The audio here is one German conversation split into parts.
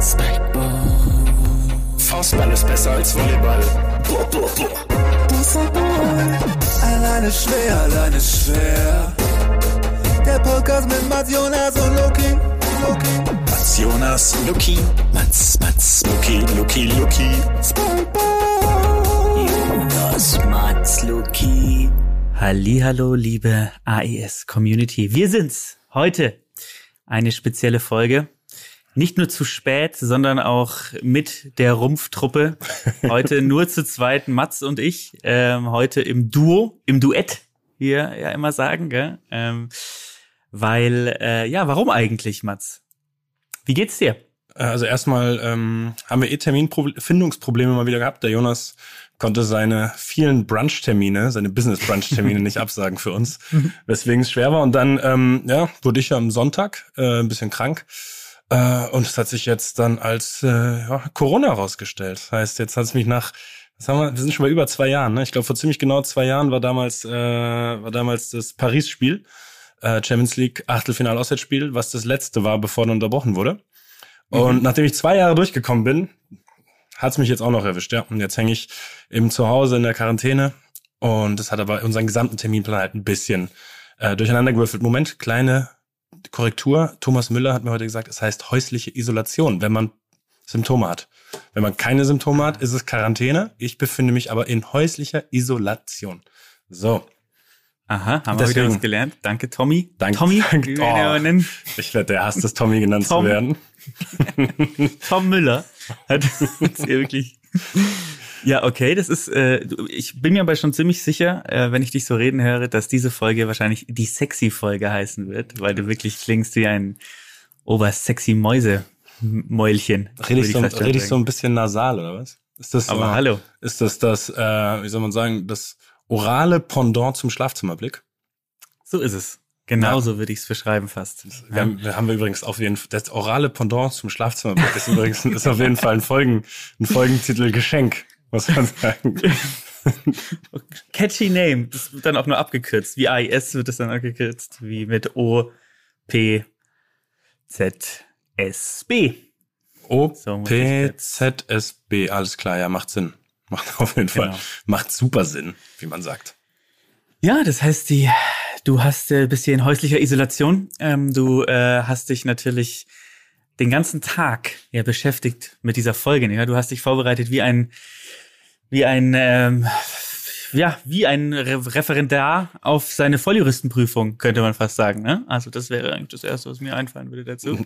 Spikeball. Faustball ist besser als Volleyball. Alleine schwer, alleine schwer. Der Podcast mit Mats Jonas und Loki. Loki. Mats Jonas, Luki. Mats, Mats, Luki, Luki, Luki. Spikeball. Jonas, Mats, Luki. Hallo, liebe AES Community. Wir sind's. Heute eine spezielle Folge. Nicht nur zu spät, sondern auch mit der Rumpftruppe. Heute nur zu zweit, Mats und ich. Ähm, heute im Duo, im Duett, wie wir ja immer sagen. Gell? Ähm, weil, äh, ja, warum eigentlich, Mats? Wie geht's dir? Also erstmal ähm, haben wir eh Terminfindungsprobleme mal wieder gehabt. Der Jonas konnte seine vielen Brunch-Termine, seine Business-Brunch-Termine nicht absagen für uns, weswegen es schwer war. Und dann ähm, ja, wurde ich am Sonntag äh, ein bisschen krank. Äh, und es hat sich jetzt dann als äh, ja, Corona herausgestellt. Das heißt, jetzt hat es mich nach, was haben wir, wir sind schon bei über zwei Jahren, ne? Ich glaube, vor ziemlich genau zwei Jahren war damals, äh, war damals das Paris-Spiel, äh, Champions League Achtelfinal-Auswärtsspiel, was das letzte war, bevor dann unterbrochen wurde. Und nachdem ich zwei Jahre durchgekommen bin, hat's mich jetzt auch noch erwischt, ja. Und jetzt hänge ich eben zu Hause in der Quarantäne. Und das hat aber unseren gesamten Terminplan halt ein bisschen äh, durcheinander gewürfelt. Moment, kleine Korrektur. Thomas Müller hat mir heute gesagt, es heißt häusliche Isolation, wenn man Symptome hat. Wenn man keine Symptome hat, ist es Quarantäne. Ich befinde mich aber in häuslicher Isolation. So. Aha, haben wir Deswegen. wieder was gelernt. Danke, Tommy. Danke. Tommy, Danke. wir nennen. Ich werde der Hass des Tommy genannt Tom. zu werden. Tom Müller hat uns hier wirklich. Ja, okay, das ist, äh, ich bin mir aber schon ziemlich sicher, äh, wenn ich dich so reden höre, dass diese Folge wahrscheinlich die sexy-Folge heißen wird, weil du wirklich klingst wie ein obersexy Mäuse-Mäulchen. Rede ich, so, rede ich so ein bisschen nasal, oder was? Ist das Aber so, hallo. Ist das das, äh, wie soll man sagen, das orale Pendant zum Schlafzimmerblick? So ist es. Genauso würde ich es beschreiben fast. Wir, haben, wir haben wir übrigens auf jeden Fall, das orale Pendant zum Schlafzimmerblick ist übrigens ist auf jeden Fall ein, Folgen, ein Folgentitel Geschenk, muss man sagen. Catchy Name. Das wird dann auch nur abgekürzt. Wie AIS wird es dann abgekürzt. Wie mit O, P, Z, S, B. O, So P, Z, S, B, alles klar, ja, macht Sinn. Macht auf jeden Fall, Genau. macht super Sinn, wie man sagt. Ja, das heißt, die, du hast äh, bist hier in häuslicher Isolation. Ähm, du äh, hast dich natürlich den ganzen Tag ja beschäftigt mit dieser Folge. Ja, du hast dich vorbereitet wie ein wie ein ähm, ja wie ein Re Referendar auf seine Volljuristenprüfung könnte man fast sagen. Ne? Also das wäre eigentlich das erste, was mir einfallen würde dazu.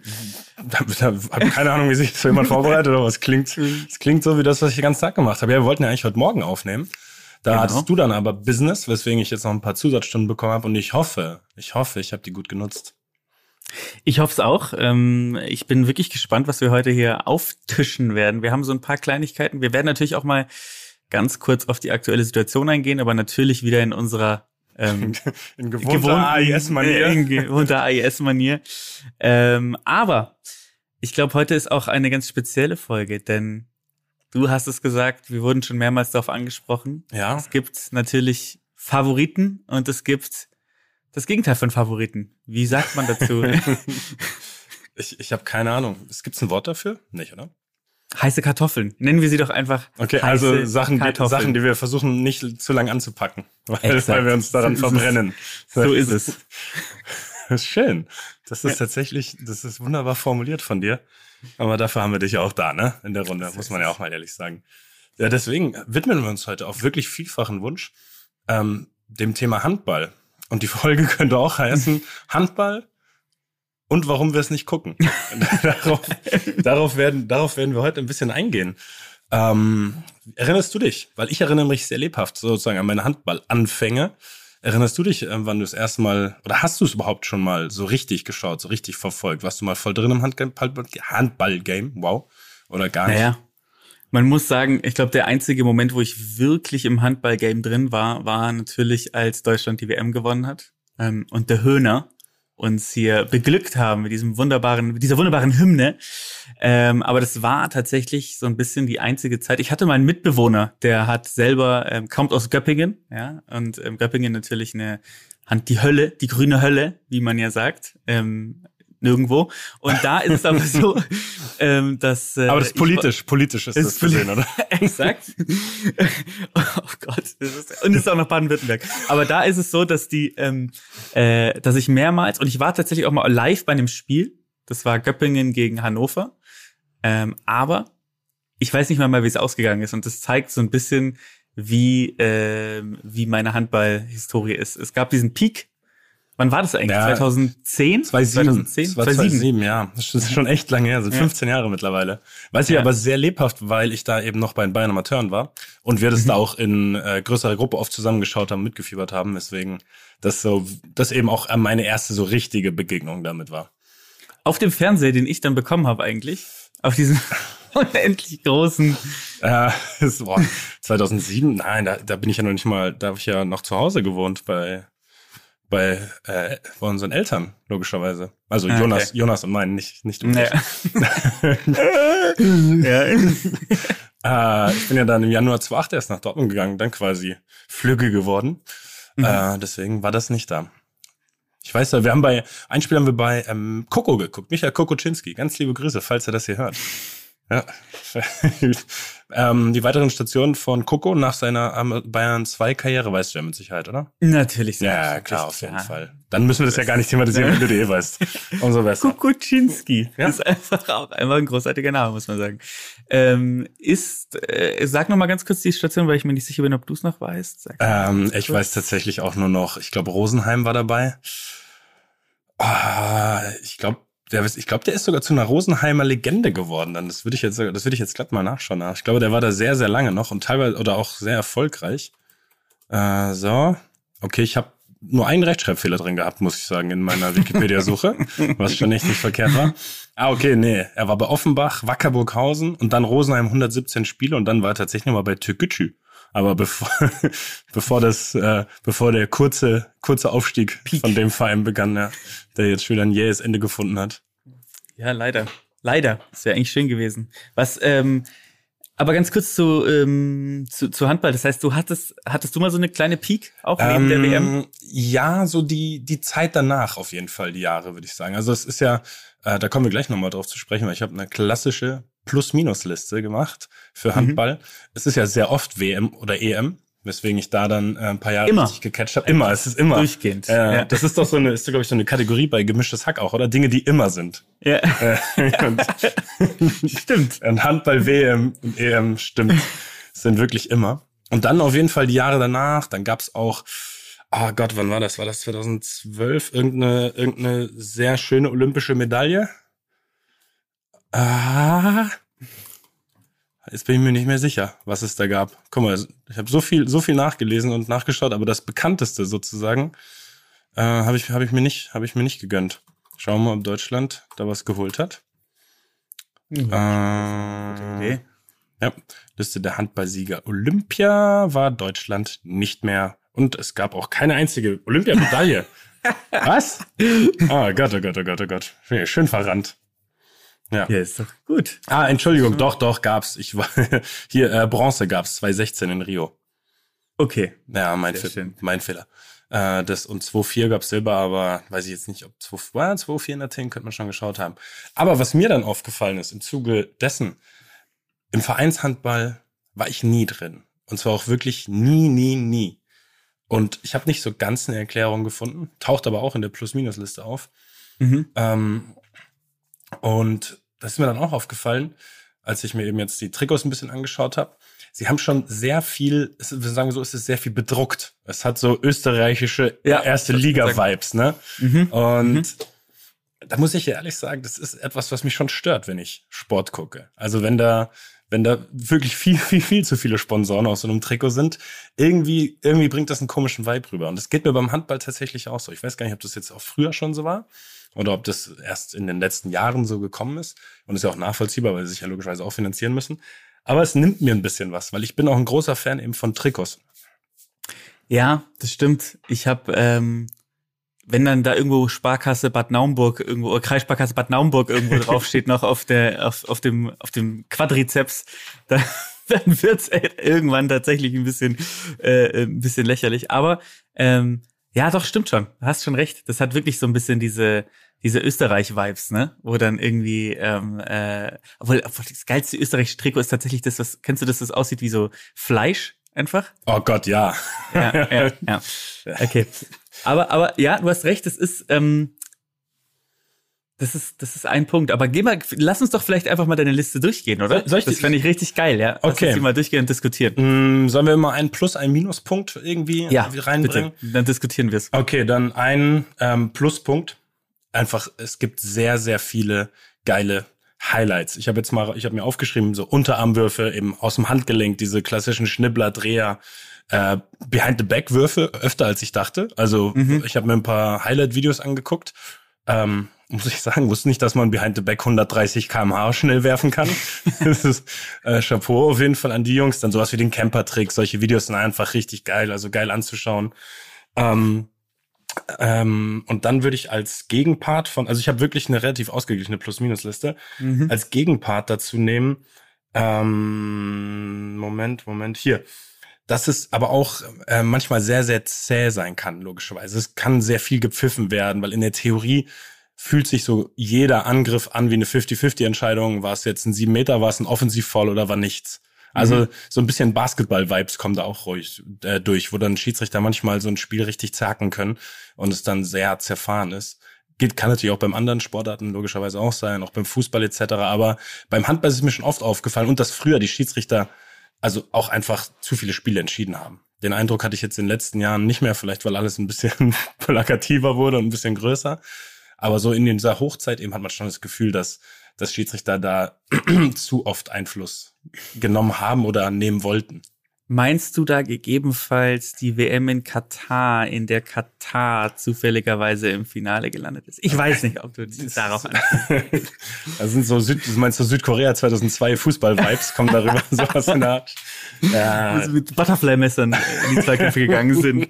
Da, da habe keine Ahnung, wie sich so jemand vorbereitet, aber es klingt, es klingt so wie das, was ich den ganzen Tag gemacht habe. Ja, wir wollten ja eigentlich heute Morgen aufnehmen. Da Genau. hattest du dann aber Business, weswegen ich jetzt noch ein paar Zusatzstunden bekommen habe und ich hoffe, ich hoffe, ich habe die gut genutzt. Ich hoffe es auch. Ähm, ich bin wirklich gespannt, was wir heute hier auftischen werden. Wir haben so ein paar Kleinigkeiten. Wir werden natürlich auch mal ganz kurz auf die aktuelle Situation eingehen, aber natürlich wieder in unserer ähm, In gewohnten AIS-Manier. äh, in gewohnter AIS-Manier. Ähm, aber ich glaube, heute ist auch eine ganz spezielle Folge, denn du hast es gesagt, wir wurden schon mehrmals darauf angesprochen. Ja. Es gibt natürlich Favoriten und es gibt das Gegenteil von Favoriten. Wie sagt man dazu? Ich, ich habe keine Ahnung. Es gibt's ein Wort dafür? Nicht, oder? Heiße Kartoffeln. Nennen wir sie doch einfach. Okay, also Sachen, die, Kartoffeln. Sachen, die wir versuchen nicht zu lang anzupacken, weil, weil wir uns daran So ist es. verbrennen. So ist es. Das ist schön. Das ist tatsächlich, das ist wunderbar formuliert von dir. Aber dafür haben wir dich ja auch da, ne? In der Runde, muss man ja auch mal ehrlich sagen. Ja, deswegen widmen wir uns heute auf wirklich vielfachen Wunsch ähm, dem Thema Handball. Und die Folge könnte auch heißen Handball und warum wir es nicht gucken. darauf, darauf, werden, darauf werden wir heute ein bisschen eingehen. Ähm, erinnerst du dich? Weil ich erinnere mich sehr lebhaft sozusagen an meine Handballanfänge. Erinnerst du dich, äh, wann du das erste Mal, oder hast du es überhaupt schon mal so richtig geschaut, so richtig verfolgt? Warst du mal voll drin im Handball- Handball-Game? Wow. Oder gar nicht? Naja, man muss sagen, ich glaube, der einzige Moment, wo ich wirklich im Handballgame drin war, war natürlich, als Deutschland die WM gewonnen hat ähm, und der Höhner uns hier beglückt haben mit diesem wunderbaren, mit dieser wunderbaren Hymne. Ähm, aber das war tatsächlich so ein bisschen die einzige Zeit. Ich hatte mal einen Mitbewohner, der hat selber, ähm, kommt aus Göppingen, ja, und ähm, Göppingen natürlich eine Hand, die Hölle, die grüne Hölle, wie man ja sagt. Ähm, nirgendwo. Und da ist es aber so, ähm, dass. Äh, Aber das ist politisch, politisch ist, das ist zu sehen, oder? Exakt. oh Gott. Das ist, und es ist auch noch Baden-Württemberg. Aber da ist es so, dass die, ähm, äh, dass ich mehrmals, und ich war tatsächlich auch mal live bei einem Spiel, das war Göppingen gegen Hannover. Ähm, aber ich weiß nicht mal mal, wie es ausgegangen ist. Und das zeigt so ein bisschen, wie, ähm, wie meine Handball-Historie ist. Es gab diesen Peak. Wann war das eigentlich? Ja, 2010? 2007. 2010? Das war 2007, ja. Das ist schon echt lange her, sind 15 Jahre mittlerweile. Weiß ich Ja. aber sehr lebhaft, weil ich da eben noch bei den Bayern Amateuren war und wir das da auch in äh, größerer Gruppe oft zusammengeschaut haben, mitgefiebert haben, weswegen das so, das eben auch meine erste so richtige Begegnung damit war. Auf dem Fernseher, den ich dann bekommen habe eigentlich, auf diesem unendlich großen Äh, das war 2007, nein, da, da bin ich ja noch nicht mal, da habe ich ja noch zu Hause gewohnt bei bei, äh, bei unseren Eltern, logischerweise. Also Ah, Jonas, okay. Jonas und meinen, nicht, nicht du. Ja. ja. Äh, ich bin ja dann im Januar 2008 erst nach Dortmund gegangen, dann quasi Flügge geworden. Mhm. Äh, deswegen war das nicht da. Ich weiß ja, wir haben bei, ein Spiel haben wir bei ähm, Coco geguckt, Michael Kokoczynski. Ganz liebe Grüße, falls er das hier hört. Ja. ähm, die weiteren Stationen von Coco nach seiner Bayern 2 Karriere weißt du ja mit Sicherheit, oder? Natürlich. Ja, selbstverständlich, klar, auf jeden klar. Fall. Dann müssen wir das ja gar nicht thematisieren, wenn du eh weißt. Umso besser. Kukuczynski. Ja. Ist einfach auch einfach ein großartiger Name, muss man sagen. Ähm, ist, äh, sag noch mal ganz kurz die Station, weil ich mir nicht sicher bin, ob du es noch weißt. Ähm, ich weiß tatsächlich auch nur noch, ich glaube, Rosenheim war dabei. Ah, ich glaube, der, ich glaube, der ist sogar zu einer Rosenheimer Legende geworden. Dann das würde ich jetzt, das würde ich jetzt glatt mal nachschauen. Ich glaube, der war da sehr, sehr lange noch und teilweise oder auch sehr erfolgreich. Äh, so, okay, ich habe nur einen Rechtschreibfehler drin gehabt, muss ich sagen, in meiner Wikipedia-Suche, was schon echt nicht verkehrt war. Ah, okay, nee, er war bei Offenbach, Wackerburghausen und dann Rosenheim 117 Spiele und dann war er tatsächlich noch mal bei Türkgücü. Aber bevor, bevor das, äh, bevor der kurze, kurze Aufstieg von dem Verein begann, ja, der jetzt schon wieder ein jähes Ende gefunden hat. Ja, leider. Leider. Das wäre eigentlich schön gewesen. Was, ähm, aber ganz kurz zu, ähm, zu, zu Handball. Das heißt, du hattest, hattest du mal so eine kleine Peak auch neben der WM? Ähm, Ja, so die, die Zeit danach auf jeden Fall, die Jahre, würde ich sagen. Also es ist ja, äh, da kommen wir gleich nochmal drauf zu sprechen, weil ich habe eine klassische Plus-Minus-Liste gemacht Mhm. für Handball. Es ist ja sehr oft WM oder EM, weswegen ich da dann äh, ein paar Jahre Immer. richtig gecatcht habe. Immer, es ist immer. Durchgehend, Äh, ja. Das ist doch so eine, ist glaube ich so eine Kategorie bei gemischtes Hack auch, oder? Dinge, die immer sind. Ja, Äh, und, stimmt. und Handball, WM und EM, stimmt, sind wirklich immer. Und dann auf jeden Fall die Jahre danach, dann gab's auch, ah Gott, wann war das? War das 2012? Irgendeine, irgendeine sehr schöne olympische Medaille? Ah, jetzt bin ich mir nicht mehr sicher, was es da gab. Guck mal, ich habe so viel, so viel nachgelesen und nachgeschaut, aber das bekannteste sozusagen äh, habe ich, habe ich mir nicht, habe ich mir nicht gegönnt. Schauen wir mal, ob Deutschland da was geholt hat. Äh, Idee. ja, Liste der Handballsieger. Olympia war Deutschland nicht mehr. Und es gab auch keine einzige Olympiamedaille. Was? Oh Gott, oh Gott, oh Gott, oh Gott. Schön verrannt. Ja. Ja, ist doch gut. Ah, Entschuldigung, doch, doch, gab's. Ich war hier äh, Bronze gab's 2016 in Rio. Okay. Ja, mein, Fe mein Fehler. Äh, das und 2-4 gab's Silber, aber weiß ich jetzt nicht, ob 2-4 in Athen könnte man schon geschaut haben. Aber was mir dann aufgefallen ist im Zuge dessen, im Vereinshandball war ich nie drin. Und zwar auch wirklich nie, nie, nie. Und ich habe nicht so ganz eine Erklärung gefunden, taucht aber auch in der Plus-Minus-Liste auf. Mhm. Ähm, und das ist mir dann auch aufgefallen, als ich mir eben jetzt die Trikots ein bisschen angeschaut habe. Sie haben schon sehr viel, wir sagen so, es ist sehr viel bedruckt. Es hat so österreichische Ja, erste Liga-Vibes, ne? Mhm. Und da muss ich ja ehrlich sagen, das ist etwas, was mich schon stört, wenn ich Sport gucke. Also wenn da, wenn da wirklich viel, viel, viel zu viele Sponsoren aus so einem Trikot sind, irgendwie, irgendwie bringt das einen komischen Vibe rüber. Und das geht mir beim Handball tatsächlich auch so. Ich weiß gar nicht, ob das jetzt auch früher schon so war oder ob das erst in den letzten Jahren so gekommen ist. Und ist ja auch nachvollziehbar, weil sie sich ja logischerweise auch finanzieren müssen. Aber es nimmt mir ein bisschen was, weil ich bin auch ein großer Fan eben von Trikots. Ja, das stimmt. Ich habe, ähm, wenn dann da irgendwo Sparkasse Bad Naumburg irgendwo oder Kreissparkasse Bad Naumburg irgendwo draufsteht noch auf der auf, auf dem auf dem Quadrizeps, dann, dann wird's irgendwann tatsächlich ein bisschen äh, ein bisschen lächerlich. Aber ähm, Ja, doch, stimmt schon. Du hast schon recht. Das hat wirklich so ein bisschen diese, diese Österreich-Vibes, ne? Wo dann irgendwie, ähm, äh, obwohl, obwohl das geilste österreichische Trikot ist tatsächlich das, was, kennst du das, das aussieht wie so Fleisch einfach? Oh Gott, ja. Ja, ja, ja. Okay. Aber, aber ja, du hast recht, das ist, ähm, das ist, das ist ein Punkt. Aber geh mal, lass uns doch vielleicht einfach mal deine Liste durchgehen, oder? Soll ich das fände ich richtig geil, ja. Lass Okay. uns die mal durchgehen und diskutieren. Hm, sollen wir immer einen Plus-, einen Minuspunkt irgendwie reinbringen? bitte. Dann diskutieren wir es. Okay, dann ein ähm, Pluspunkt. Einfach, es gibt sehr, sehr viele geile Highlights. Ich habe jetzt mal, ich habe mir aufgeschrieben, so Unterarmwürfe eben aus dem Handgelenk, diese klassischen Schnibbler, Dreher, äh, Behind-the-Back-Würfe, öfter als ich dachte. Also ich habe mir ein paar Highlight-Videos angeguckt. Ähm, muss ich sagen, wusste nicht, dass man Behind the Back 130 km/h schnell werfen kann. das ist äh, Chapeau auf jeden Fall an die Jungs. Dann sowas wie den Camper-Trick. Solche Videos sind einfach richtig geil, also geil anzuschauen. Ähm, ähm, und dann würde ich als Gegenpart von, also ich habe wirklich eine relativ ausgeglichene Plus-Minus-Liste, als Gegenpart dazu nehmen, ähm, Moment, Moment, hier. Dass es aber auch äh, manchmal sehr, sehr zäh sein kann, logischerweise. Es kann sehr viel gepfiffen werden, weil in der Theorie fühlt sich so jeder Angriff an wie eine 50-50-Entscheidung. War es jetzt ein 7 Meter, war es ein Offensivfall oder war nichts? Also so ein bisschen Basketball-Vibes kommen da auch ruhig äh, durch, wo dann Schiedsrichter manchmal so ein Spiel richtig zerken können und es dann sehr zerfahren ist. Geht, kann natürlich auch beim anderen Sportarten logischerweise auch sein, auch beim Fußball etc. Aber beim Handball ist es mir schon oft aufgefallen und dass früher die Schiedsrichter also auch einfach zu viele Spiele entschieden haben. Den Eindruck hatte ich jetzt in den letzten Jahren nicht mehr, vielleicht weil alles ein bisschen plakativer wurde und ein bisschen größer. Aber so in dieser Hochzeit eben hat man schon das Gefühl, dass, dass Schiedsrichter da zu oft Einfluss genommen haben oder nehmen wollten. Meinst du da gegebenenfalls die WM in Katar, in der Katar zufälligerweise im Finale gelandet ist? Ich weiß nicht, ob du darauf an. Das sind so Süd, du meinst so Südkorea 2002 Fußball-Vibes, kommen darüber sowas in der Art. Ja, also mit Butterfly-Messern in die Zweikämpfe gegangen sind.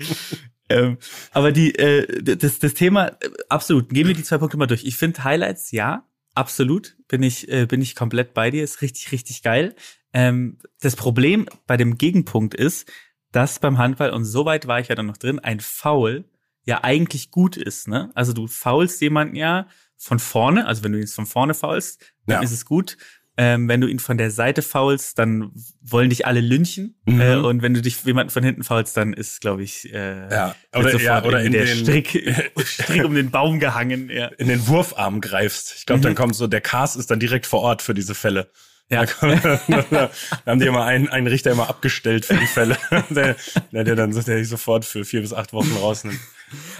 Ähm, aber die, äh, das, das Thema, äh, absolut, gehen wir die zwei Punkte mal durch. Ich finde Highlights, ja, absolut, bin ich, äh, bin ich komplett bei dir, ist richtig, richtig geil. Ähm, das Problem bei dem Gegenpunkt ist, dass beim Handball, und so weit war ich ja dann noch drin, ein Foul ja eigentlich gut ist, ne? Also du faulst jemanden ja von vorne, also wenn du ihn von vorne faulst, dann Ja. ist es gut. Ähm, wenn du ihn von der Seite faulst, dann wollen dich alle lynchen. Mhm. Äh, und wenn du dich jemanden von hinten faulst, dann ist, glaube ich, äh, Ja, oder- ja, oder in der den- Strick, Strick um den Baum gehangen. Ja. in den Wurfarm greifst. Ich glaube, dann kommt so, der Cast ist dann direkt vor Ort für diese Fälle. Ja. Da, haben die immer einen, einen Richter immer abgestellt für die Fälle, der, der, dann der dich sofort für vier bis acht Wochen rausnimmt.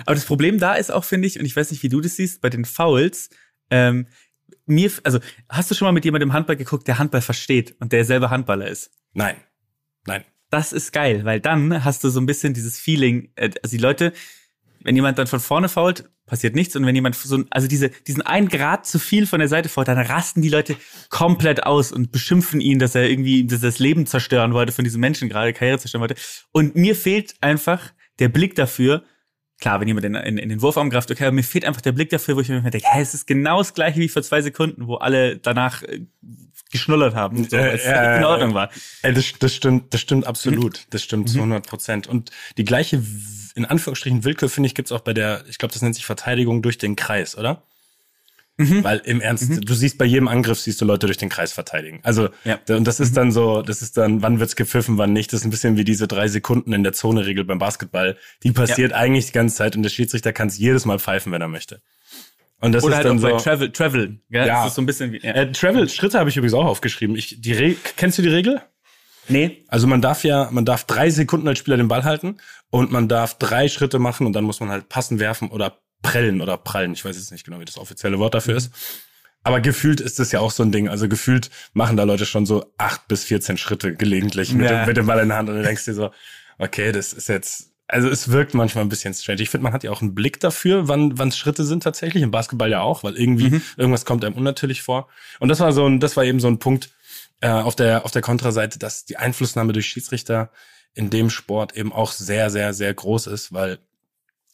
Aber das Problem da ist auch, finde ich, und ich weiß nicht, wie du das siehst, bei den Fouls, ähm, mir, also hast du schon mal mit jemandem Handball geguckt, der Handball versteht und der selber Handballer ist? Nein, nein. Das ist geil, weil dann hast du so ein bisschen dieses Feeling, äh, also die Leute, wenn jemand dann von vorne fault, passiert nichts und wenn jemand so, also diese, diesen einen Grad zu viel von der Seite fault, dann rasten die Leute komplett aus und beschimpfen ihn, dass er irgendwie dass er das Leben zerstören wollte von diesem Menschen gerade, Karriere zerstören wollte. Und mir fehlt einfach der Blick dafür, klar, wenn jemand in, in, in den Wurfarm greift, okay, aber mir fehlt einfach der Blick dafür, wo ich mir denke, hä, es ist genau das gleiche wie vor zwei Sekunden, wo alle danach äh, geschnullert haben, so, Äh, ja, in Ordnung war. Ey, das, das stimmt, das stimmt absolut. Das stimmt zu 100 Prozent. Und die gleiche, in Anführungsstrichen, Willkür, finde ich, gibt's auch bei der, ich glaube, das nennt sich Verteidigung durch den Kreis, oder? Weil im Ernst, du siehst bei jedem Angriff, siehst du Leute durch den Kreis verteidigen. Also, Ja. und das ist dann so, das ist dann, wann wird's gepfiffen, wann nicht. Das ist ein bisschen wie diese drei Sekunden in der Zone-Regel beim Basketball. Die passiert eigentlich die ganze Zeit und der Schiedsrichter kann es jedes Mal pfeifen, wenn er möchte. Und das Oder ist halt dann auch so. bei Travel, Travel. Ja, Ja. Das ist so ein bisschen wie. Ja. äh, Travel, Schritte habe ich übrigens auch aufgeschrieben. Ich, die Re kennst du die Regel? nee. Also man darf ja, man darf drei Sekunden als Spieler den Ball halten und man darf drei Schritte machen und dann muss man halt passen, werfen oder prellen oder prallen. Ich weiß jetzt nicht genau, wie das offizielle Wort dafür ist. Aber gefühlt ist das ja auch so ein Ding. Also gefühlt machen da Leute schon so acht bis 14 Schritte gelegentlich mit, Ja. dem, mit dem Ball in der Hand und du denkst dir so, okay, das ist jetzt, also es wirkt manchmal ein bisschen strange. Ich finde, man hat ja auch einen Blick dafür, wann wann Schritte sind tatsächlich. Im Basketball ja auch, weil irgendwie irgendwas kommt einem unnatürlich vor. Und das war so ein, das war eben so ein Punkt äh, auf der auf der Kontraseite, dass die Einflussnahme durch Schiedsrichter in dem Sport eben auch sehr, sehr, sehr groß ist, weil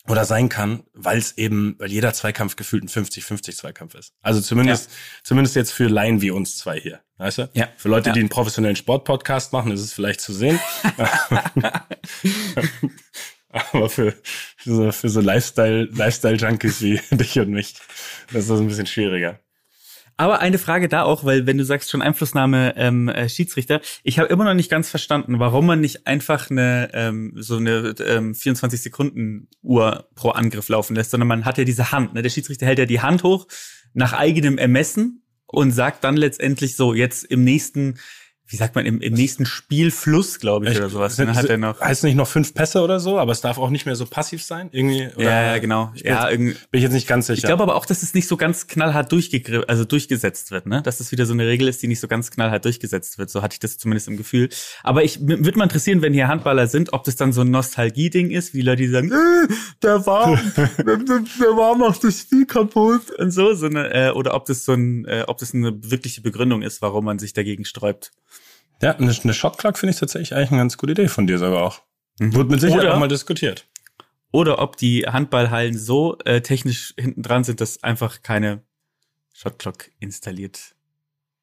oder sein kann, weil es eben, weil jeder Zweikampf gefühlt ein 50-50 Zweikampf ist. Also zumindest, zumindest jetzt für Laien wie uns zwei hier. Weißt du? Ja. Für Leute, Ja. die einen professionellen Sportpodcast machen, ist es vielleicht zu sehen. Aber für, für so, für so Lifestyle, Lifestyle-Junkies wie dich und mich, das ist das ein bisschen schwieriger. Aber eine Frage da auch, weil wenn du sagst schon Einflussnahme ähm, äh, Schiedsrichter, ich habe immer noch nicht ganz verstanden, warum man nicht einfach eine ähm, so eine ähm, 24 Sekunden Uhr pro Angriff laufen lässt, sondern man hat ja diese Hand. Ne? Der Schiedsrichter hält ja die Hand hoch nach eigenem Ermessen und sagt dann letztendlich so jetzt im nächsten wie sagt man, im, im nächsten Spielfluss, glaube ich, Echt? oder sowas. Dann hat er noch. Heißt nicht noch fünf Pässe oder so, aber es darf auch nicht mehr so passiv sein, irgendwie? Oder Ja, ja, genau. Ich bin, Ja, jetzt, bin ich jetzt nicht ganz sicher. Ich glaube aber auch, dass es nicht so ganz knallhart durchgegriffen, also durchgesetzt wird, ne? Dass das wieder so eine Regel ist, die nicht so ganz knallhart durchgesetzt wird. So hatte ich das zumindest im Gefühl. Aber ich würde mal interessieren, wenn hier Handballer sind, ob das dann so ein Nostalgie-Ding ist, wie Leute, die sagen, äh, der war, der, der war macht das Spiel kaputt und so, sondern, äh, oder ob das so ein, äh, ob das eine wirkliche Begründung ist, warum man sich dagegen sträubt. Ja, eine, eine Shotclock finde ich tatsächlich eigentlich eine ganz gute Idee von dir sogar auch. Wird mit Sicherheit auch mal diskutiert. Oder ob die Handballhallen so äh, technisch hinten dran sind, dass einfach keine Shotclock installiert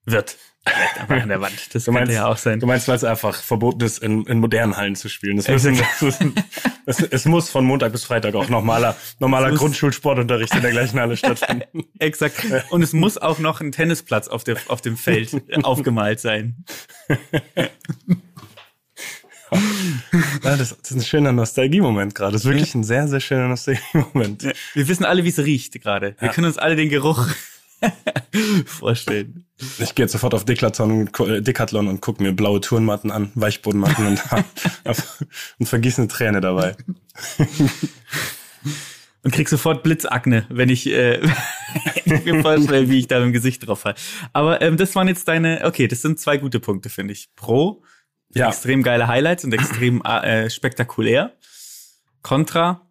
wird. Vielleicht einfach an der Wand. Das Du könnte meinst, ja auch sein. du meinst, weil es einfach verboten ist, in, in modernen Hallen zu spielen. Das müssen, das, das, es muss von Montag bis Freitag auch normaler, normaler Es Grundschulsportunterricht in der gleichen Halle stattfinden. Exakt. Und es muss auch noch ein Tennisplatz auf, der, auf dem Feld aufgemalt sein. Ja, das, das ist ein schöner Nostalgie-Moment gerade. Das ist wirklich ein sehr, sehr schöner Nostalgie-Moment. Wir wissen alle, wie es riecht gerade. Wir Ja. können uns alle den Geruch vorstellen. Ich gehe jetzt sofort auf Decathlon und, Decathlon und gucke mir blaue Turnmatten an, Weichbodenmatten und, und vergieße eine Träne dabei. Und krieg sofort Blitzakne, wenn ich, äh, wenn ich mir vorstelle, wie ich da im Gesicht drauf fall. Aber ähm, das waren jetzt deine, okay, das sind zwei gute Punkte, finde ich. Pro, Ja, extrem geile Highlights und extrem äh, spektakulär. Contra,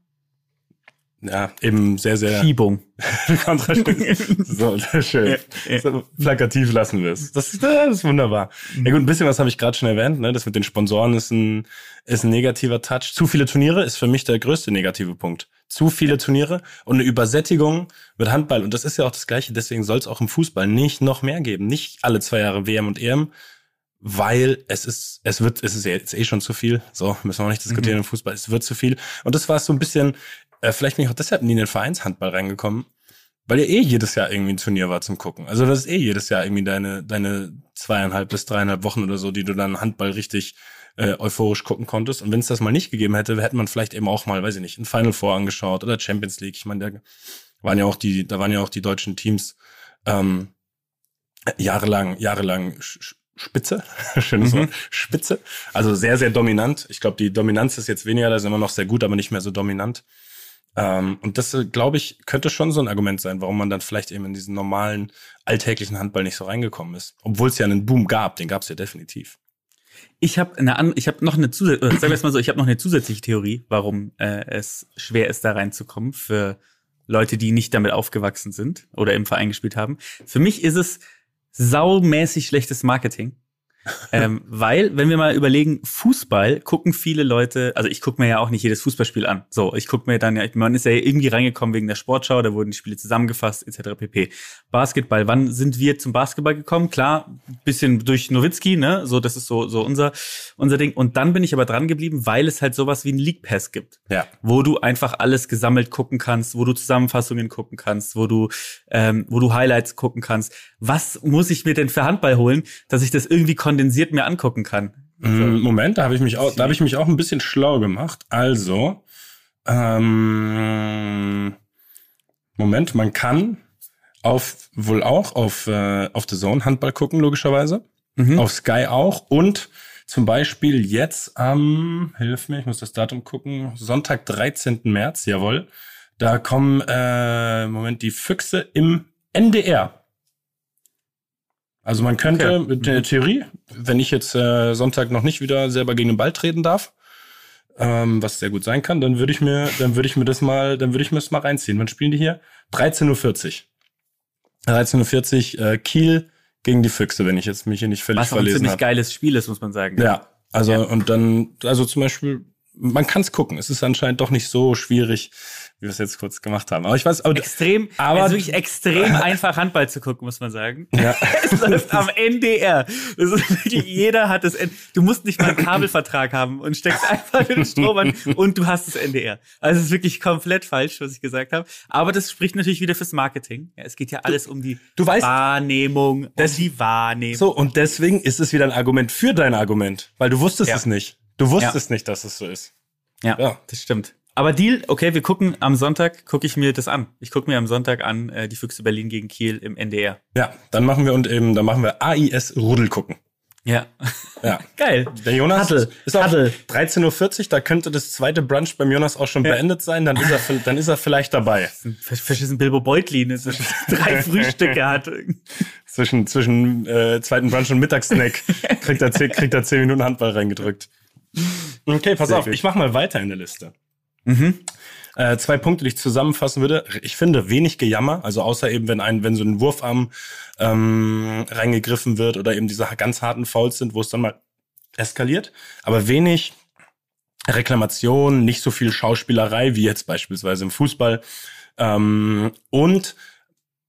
ja, eben sehr, sehr Schiebung. So, sehr schön. Ja, ja. So, plakativ lassen wir es. Das, das ist wunderbar. Ja gut, ein bisschen was habe ich gerade schon erwähnt. Ne? Das mit den Sponsoren ist ein, ist ein negativer Touch. Zu viele Turniere ist für mich der größte negative Punkt. Zu viele Turniere und eine Übersättigung mit Handball. Und das ist ja auch das Gleiche. Deswegen soll es auch im Fußball nicht noch mehr geben. Nicht alle zwei Jahre WM und EM, weil es ist, es wird, es ist jetzt eh schon zu viel. So, müssen wir auch nicht diskutieren im Fußball. Es wird zu viel. Und das war so ein bisschen, äh, vielleicht bin ich auch deshalb nie in den Vereinshandball reingekommen, weil ja eh jedes Jahr irgendwie ein Turnier war zum Gucken. Also das ist eh jedes Jahr irgendwie deine, deine zweieinhalb bis dreieinhalb Wochen oder so, die du dann Handball richtig äh, euphorisch gucken konntest. Und wenn es das mal nicht gegeben hätte, hätte man vielleicht eben auch mal, weiß ich nicht, ein Final Four angeschaut oder Champions League. Ich meine, da waren ja auch die, da waren ja auch die deutschen Teams ähm, jahrelang, jahrelang Spitze, schönes Mhm. Wort, Spitze. Also sehr, sehr dominant. Ich glaube, die Dominanz ist jetzt weniger, da sind immer noch sehr gut, aber nicht mehr so dominant. Ähm, und das, äh, glaube ich, könnte schon so ein Argument sein, warum man dann vielleicht eben in diesen normalen, alltäglichen Handball nicht so reingekommen ist. Obwohl es ja einen Boom gab, den gab es ja definitiv. Ich habe eine ich habe noch eine zusätzliche, sagen wir es mal so, ich habe noch eine zusätzliche Theorie, warum äh, es schwer ist, da reinzukommen für Leute, die nicht damit aufgewachsen sind oder im Verein gespielt haben. Für mich ist es saumäßig schlechtes Marketing. Ähm, weil, wenn wir mal überlegen, Fußball gucken viele Leute, also ich gucke mir ja auch nicht jedes Fußballspiel an. So, ich gucke mir dann ja, man ist ja irgendwie reingekommen wegen der Sportschau, da wurden die Spiele zusammengefasst, etc. pp. Basketball, wann sind wir zum Basketball gekommen? Klar, bisschen durch Nowitzki, ne? So, das ist so, so unser, unser Ding. Und dann bin ich aber dran geblieben, weil es halt sowas wie ein League Pass gibt Ja. wo du einfach alles gesammelt gucken kannst, wo du Zusammenfassungen gucken kannst, wo du, ähm, wo du Highlights gucken kannst. Was muss ich mir denn für Handball holen, dass ich das irgendwie kondensiert mir angucken kann? Mm, Moment, da habe ich mich auch, da habe ich mich auch ein bisschen schlau gemacht. Also, ähm, Moment, man kann auf wohl auch auf äh, auf The Zone Handball gucken logischerweise, Mhm. auf Sky auch und zum Beispiel jetzt am hilf mir, ich muss das Datum gucken, Sonntag 13. März, jawohl, da kommen äh, Moment die Füchse im NDR. Also man könnte Okay. mit der Theorie, wenn ich jetzt äh, Sonntag noch nicht wieder selber gegen den Ball treten darf, ähm, was sehr gut sein kann, dann würde ich mir, dann würde ich mir das mal, dann würde ich mir das mal reinziehen. Wann spielen die hier? 13.40 Uhr. 13.40 Uhr äh, Kiel gegen die Füchse, wenn ich jetzt mich hier nicht völlig Was auch ein verlesen ziemlich habe. geiles Spiel ist, muss man sagen. Ja, also Ja. und dann, also zum Beispiel man kann es gucken. Es ist anscheinend doch nicht so schwierig, wie wir es jetzt kurz gemacht haben. Aber ich weiß, aber Extrem, Aber- aber wirklich extrem einfach Handball zu gucken, muss man sagen. Ja. es läuft am NDR. Das ist wirklich, jeder hat das Du musst nicht mal einen Kabelvertrag haben und steckst einfach in den Strom an und du hast das NDR. Also es ist wirklich komplett falsch, was ich gesagt habe. Aber das spricht natürlich wieder fürs Marketing. Ja, es geht ja alles um die du weißt- Wahrnehmung, um die Wahrnehmung. so, und deswegen ist es wieder ein Argument für dein Argument, weil du wusstest Ja. es nicht. Du wusstest Ja. nicht, dass es so ist. Ja, Ja. das stimmt. Aber Deal, okay, wir gucken am Sonntag, gucke ich mir das an. Ich gucke mir am Sonntag an, äh, die Füchse Berlin gegen Kiel im NDR. Ja, dann machen wir und eben, dann machen wir AIS Rudel gucken. Ja. Ja. Geil. Der Jonas Huddle, ist auch Huddle. 13.40 Uhr, da könnte das zweite Brunch beim Jonas auch schon beendet sein, dann ist er, dann ist er vielleicht dabei. Ver- Verschissen Bilbo Beutlin, das ist drei Frühstücke hat. Zwischen, zwischen äh, zweiten Brunch und Mittagssnack kriegt er, kriegt er zehn Minuten Handball reingedrückt. Okay, pass Sehr auf, gut. ich mach mal weiter in der Liste. Mhm. Äh, zwei Punkte, die ich zusammenfassen würde. Ich finde wenig Gejammer, also außer eben, wenn ein, wenn so ein Wurfarm ähm, reingegriffen wird oder eben diese ganz harten Fouls sind, wo es dann mal eskaliert. Aber wenig Reklamation, nicht so viel Schauspielerei wie jetzt beispielsweise im Fußball. Ähm, und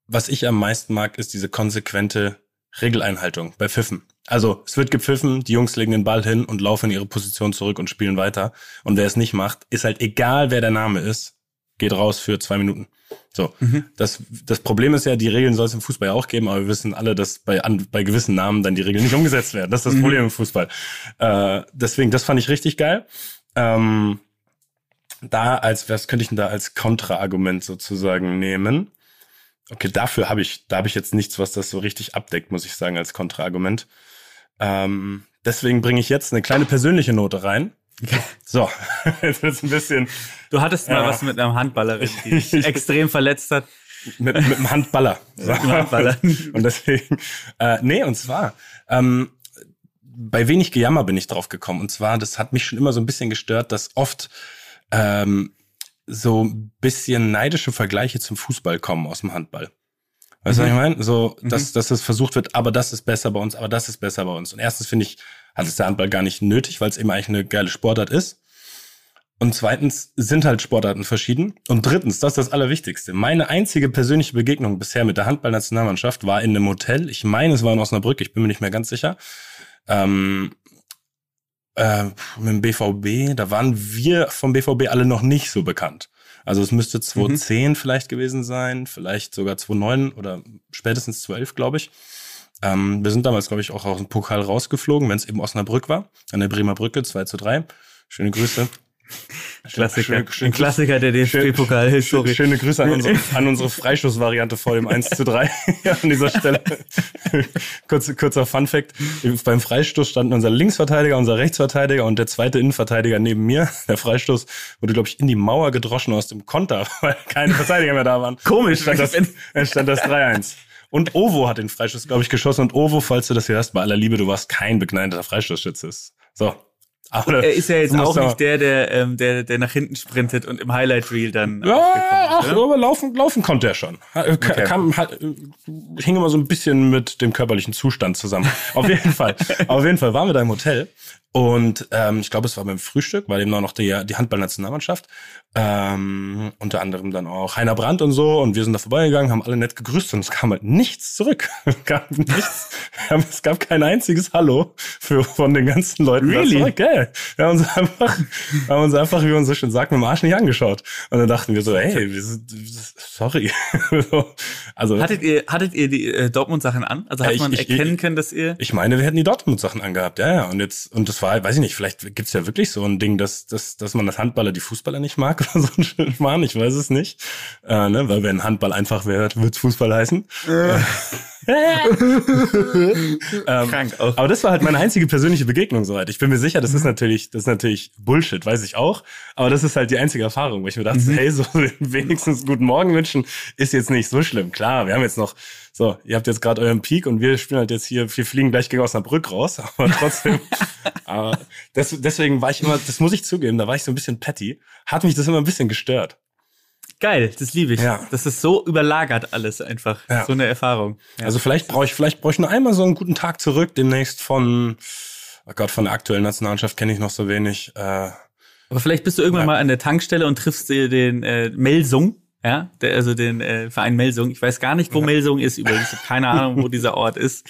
was ich am meisten mag, ist diese konsequente Regeleinhaltung bei Pfiffen. Also es wird gepfiffen, die Jungs legen den Ball hin und laufen in ihre Position zurück und spielen weiter. Und wer es nicht macht, ist halt egal, wer der Name ist, geht raus für zwei Minuten. So, das, das Problem ist ja, die Regeln soll es im Fußball ja auch geben, aber wir wissen alle, dass bei, an, bei gewissen Namen dann die Regeln nicht umgesetzt werden. Das ist das Problem im Fußball. Äh, deswegen, das fand ich richtig geil. Ähm, da als, was könnte ich denn da als Kontraargument sozusagen nehmen? Okay, dafür habe ich, da habe ich jetzt nichts, was das so richtig abdeckt, muss ich sagen, als Kontraargument. Ähm, deswegen bringe ich jetzt eine kleine persönliche Note rein. So, jetzt wird's ein bisschen Du hattest mal Ja. was mit einer Handballerin, die dich extrem verletzt hat. mit, mit dem Handballer. So. dem Handballer. Und deswegen, äh, nee, und zwar, ähm, bei wenig Gejammer bin ich drauf gekommen. Und zwar, das hat mich schon immer so ein bisschen gestört, dass oft ähm, so ein bisschen neidische Vergleiche zum Fußball kommen aus dem Handball. Weißt du, was ich meine? So, dass, dass es versucht wird, aber das ist besser bei uns, aber das ist besser bei uns. Und erstens finde ich, hat es der Handball gar nicht nötig, weil es eben eigentlich eine geile Sportart ist. Und zweitens sind halt Sportarten verschieden. Und drittens, das ist das Allerwichtigste. Meine einzige persönliche Begegnung bisher mit der Handballnationalmannschaft war in einem Hotel. Ich meine, es war in Osnabrück, ich bin mir nicht mehr ganz sicher. Ähm, äh, mit dem BVB, da waren wir vom BVB alle noch nicht so bekannt. Also es müsste 2010 vielleicht gewesen sein, vielleicht sogar 2009 oder spätestens 2011, glaube ich. Ähm, wir sind damals, glaube ich, auch aus dem Pokal rausgeflogen, wenn es eben Osnabrück war, an der Bremer Brücke, 2 zu 3. Schöne Grüße. Klassiker. Schöne, schöne, Ein Klassiker der DFB-Pokal. Schöne, schöne Grüße an unsere, an unsere Freistoßvariante vor dem 1 zu 3 ja, an dieser Stelle. Kurz, kurzer Fun Fact. Beim Freistoß standen unser Linksverteidiger, unser Rechtsverteidiger und der zweite Innenverteidiger neben mir. Der Freistoß wurde, glaube ich, in die Mauer gedroschen aus dem Konter, weil keine Verteidiger mehr da waren. Komisch. Stand das, dann stand das 3-1. Und Ovo hat den Freistoß, glaube ich, geschossen. Und Ovo, falls du das hörst, bei aller Liebe, du warst kein begnadeter Freistoßschütze. So. Aber Er ist ja jetzt auch nicht der, der, ähm, der, der nach hinten sprintet und im Highlight Reel dann. Ja, ach, aber laufen, laufen konnte er schon. Äh, ka- Okay. Kam, äh, hing immer so ein bisschen mit dem körperlichen Zustand zusammen. Auf jeden Fall. Auf jeden Fall waren wir da im Hotel. Und ähm, ich glaube, es war beim Frühstück, war eben noch die, die Handballnationalmannschaft. Ähm, unter anderem dann auch Heiner Brandt und so. Und wir sind da vorbeigegangen, haben alle nett gegrüßt und es kam halt nichts zurück. Es gab nichts. Es gab kein einziges Hallo für, von den ganzen Leuten. Really? zurück. Gell? Wir haben uns einfach, haben uns einfach, wie man so schön sagt, mit dem Arsch nicht angeschaut. Und dann dachten wir so, hey, wir sind, sorry. So, also, Hattet ihr, hattet ihr die äh, Dortmund-Sachen an? Also hat Ja, ich- man ich- erkennen ich- können, dass ihr. ich meine, wir hätten die Dortmund-Sachen angehabt, ja, ja. Und jetzt, und das war, weiß ich nicht, vielleicht gibt's ja wirklich so ein Ding, dass, dass, dass man das Handballer die Fußballer nicht mag oder so ein Schmarrn, ich weiß es nicht. Äh, ne? Weil wenn Handball einfach wäre, wird's Fußball heißen. Ähm, Krank auch. Aber das war halt meine einzige persönliche Begegnung soweit. Ich bin mir sicher, das ist natürlich, das ist natürlich Bullshit, weiß ich auch. Aber das ist halt die einzige Erfahrung, wo ich mir dachte, hey, so wenigstens guten Morgen wünschen ist jetzt nicht so schlimm. Klar, wir haben jetzt noch, so, ihr habt jetzt gerade euren Peak und wir spielen halt jetzt hier, wir fliegen gleich gegen Osnabrück raus, aber trotzdem. aber das, deswegen war ich immer, das muss ich zugeben, da war ich so ein bisschen petty. Hat mich das immer ein bisschen gestört. Geil, das liebe ich. Ja. Das ist so überlagert alles einfach. Ja. So eine Erfahrung. Ja. Also vielleicht brauche ich, vielleicht brauche ich nur einmal so einen guten Tag zurück, demnächst von, oh Gott, von der aktuellen Nationalmannschaft kenne ich noch so wenig. Äh, Aber vielleicht bist du irgendwann mal an der Tankstelle und triffst dir den äh, Melsung, ja, der, also den äh, Verein Melsung. Ich weiß gar nicht, wo Melsung ist übrigens. Keine Ahnung, wo dieser Ort ist.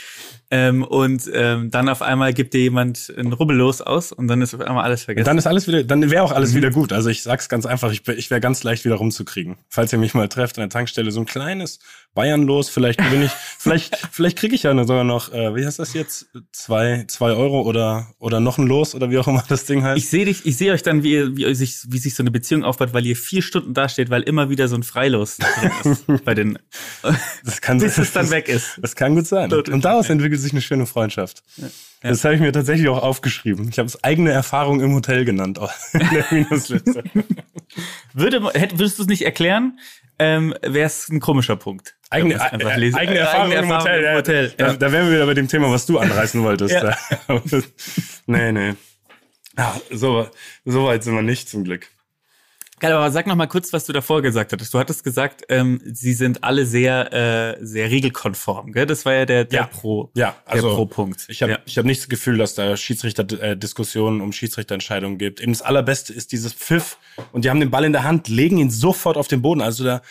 Ähm, und ähm, dann auf einmal gibt dir jemand ein Rubbellos aus und dann ist auf einmal alles vergessen. Dann ist alles wieder, dann wäre auch alles wieder gut. Also ich sag's ganz einfach, ich, ich wäre ganz leicht wieder rumzukriegen. Falls ihr mich mal trefft an der Tankstelle, so ein kleines Bayern los, vielleicht gewinne ich, vielleicht, vielleicht kriege ich ja sogar noch, äh, wie heißt das jetzt? Zwei, zwei Euro oder, oder noch ein Los oder wie auch immer das Ding heißt. ich sehe dich, ich sehe euch dann, wie, ihr, wie, sich, wie sich so eine Beziehung aufbaut, weil ihr vier Stunden dasteht, weil immer wieder so ein Freilos drin ist bei den, das kann bis es dann weg ist. Das kann gut sein. Und daraus entwickelt sich eine schöne Freundschaft. Das habe ich mir tatsächlich auch aufgeschrieben. Ich habe es eigene Erfahrung im Hotel genannt Minusliste. Würde, hätt, würdest du es nicht erklären, ähm, wäre es ein komischer Punkt. Eigene, einfach äh, eigene Äh, Erfahrung, im Hotel. ja. Hotel. Da, Ja. da wären wir wieder bei dem Thema, was du anreißen wolltest. Ja. Ja. nee, nee. Ja, so, so weit sind wir nicht zum Glück. Geil, aber sag noch mal kurz, was du davor gesagt hattest. Du hattest gesagt, ähm, sie sind alle sehr, äh, sehr regelkonform. Gell? Das war ja der, der Ja. Pro, Ja, also der Pro-Punkt. Ich habe ja. ich hab nicht das Gefühl, dass da Schiedsrichter-Diskussionen um Schiedsrichterentscheidungen gibt. Eben das Allerbeste ist dieses Pfiff und die haben den Ball in der Hand, legen ihn sofort auf den Boden. Also da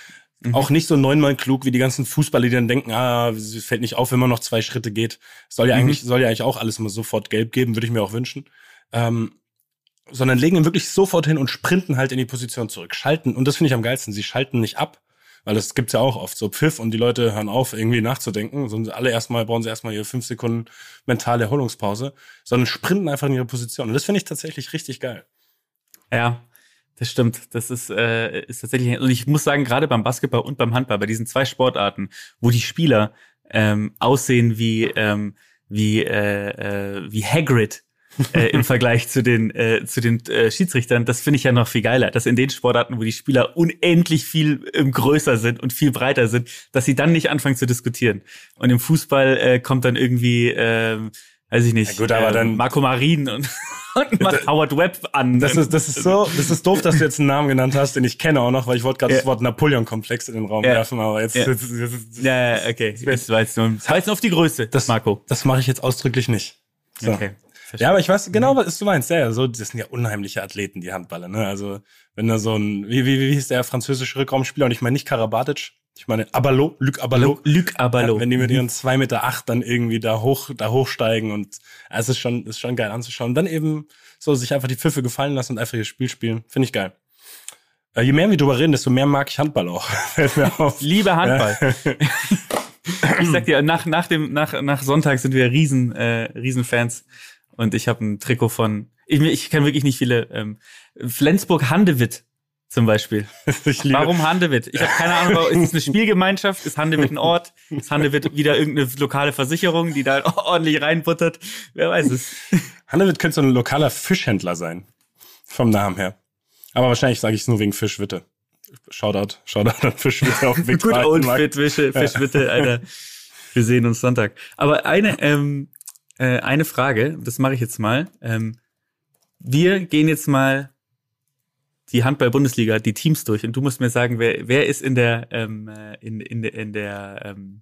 auch nicht so neunmal klug wie die ganzen Fußballer, die dann denken, ah, es fällt nicht auf, wenn man noch zwei Schritte geht. Soll ja eigentlich, soll ja eigentlich auch alles immer sofort gelb geben, würde ich mir auch wünschen. Ähm, sondern legen ihn wirklich sofort hin und sprinten halt in die Position zurück. Schalten, und das finde ich am geilsten, sie schalten nicht ab, weil das gibt's ja auch oft, so Pfiff und die Leute hören auf, irgendwie nachzudenken, sondern alle erstmal, brauchen sie erstmal ihre fünf Sekunden mentale Erholungspause, sondern sprinten einfach in ihre Position. Und das finde ich tatsächlich richtig geil. Ja, das stimmt. Das ist, äh, ist tatsächlich. Und ich muss sagen, gerade beim Basketball und beim Handball, bei diesen zwei Sportarten, wo die Spieler ähm, aussehen wie ähm, wie äh, äh, wie Hagrid äh, im Vergleich zu den äh, zu den äh, Schiedsrichtern, das finde ich ja noch viel geiler, dass in den Sportarten, wo die Spieler unendlich viel ähm, größer sind und viel breiter sind, dass sie dann nicht anfangen zu diskutieren. Und im Fußball äh, kommt dann irgendwie ähm, weiß ich nicht, Ja gut, aber äh, dann- Marco Marin und, und macht Howard Webb an. Das ist, das ist so, das ist doof, dass du jetzt einen Namen genannt hast, den ich kenne auch noch, weil ich wollte gerade Ja. das Wort Napoleon-Komplex in den Raum Ja. werfen, aber jetzt, Ja. jetzt, jetzt, jetzt Ja, ja, okay. Das jetzt nur, jetzt nur auf die Größe, das, Marco. das mache ich jetzt ausdrücklich nicht. So. Okay. Ja, aber ich weiß genau, was du meinst. Ja, ja, so, das sind ja unheimliche Athleten, die Handballer, ne? Also, wenn da so ein, wie, wie, wie hieß der französische Rückraumspieler? Und ich meine nicht Karabatic, ich meine Abalo, Luc Abalo. Luc Abalo. Ja, wenn die mit ihren zwei Meter acht dann irgendwie da hoch, da hochsteigen und ja, es ist schon, ist schon geil anzuschauen. Und dann eben so sich einfach die Pfiffe gefallen lassen und einfach ihr Spiel spielen. Finde ich geil. Äh, je mehr wir drüber reden, desto mehr mag ich Handball auch. Fällt mir auf. Liebe Handball. ich sag dir, nach, nach, dem, nach, nach Sonntag sind wir riesen, äh, Riesenfans. Und ich habe ein Trikot von, ich, ich kenne wirklich nicht viele, ähm, Flensburg-Handewitt zum Beispiel. Warum Handewitt? Ich habe keine Ahnung, ist es eine Spielgemeinschaft? Ist Handewitt ein Ort? Ist Handewitt wieder irgendeine lokale Versicherung, die da ordentlich reinbuttert? Wer weiß es. Hannewitt könnte so ein lokaler Fischhändler sein. Vom Namen her. Aber wahrscheinlich sage ich es nur wegen Fischwitte. Shoutout, Shoutout an Fischwitte auf dem Weg Good old fit, Fisch, Fisch bitte, Alter. Wir sehen uns Sonntag. Aber eine, ähm, äh, eine Frage, das mache ich jetzt mal. Ähm, wir gehen jetzt mal die Handball-Bundesliga, die Teams durch und du musst mir sagen, wer, wer ist in der, ähm, äh, in, in, in der ähm,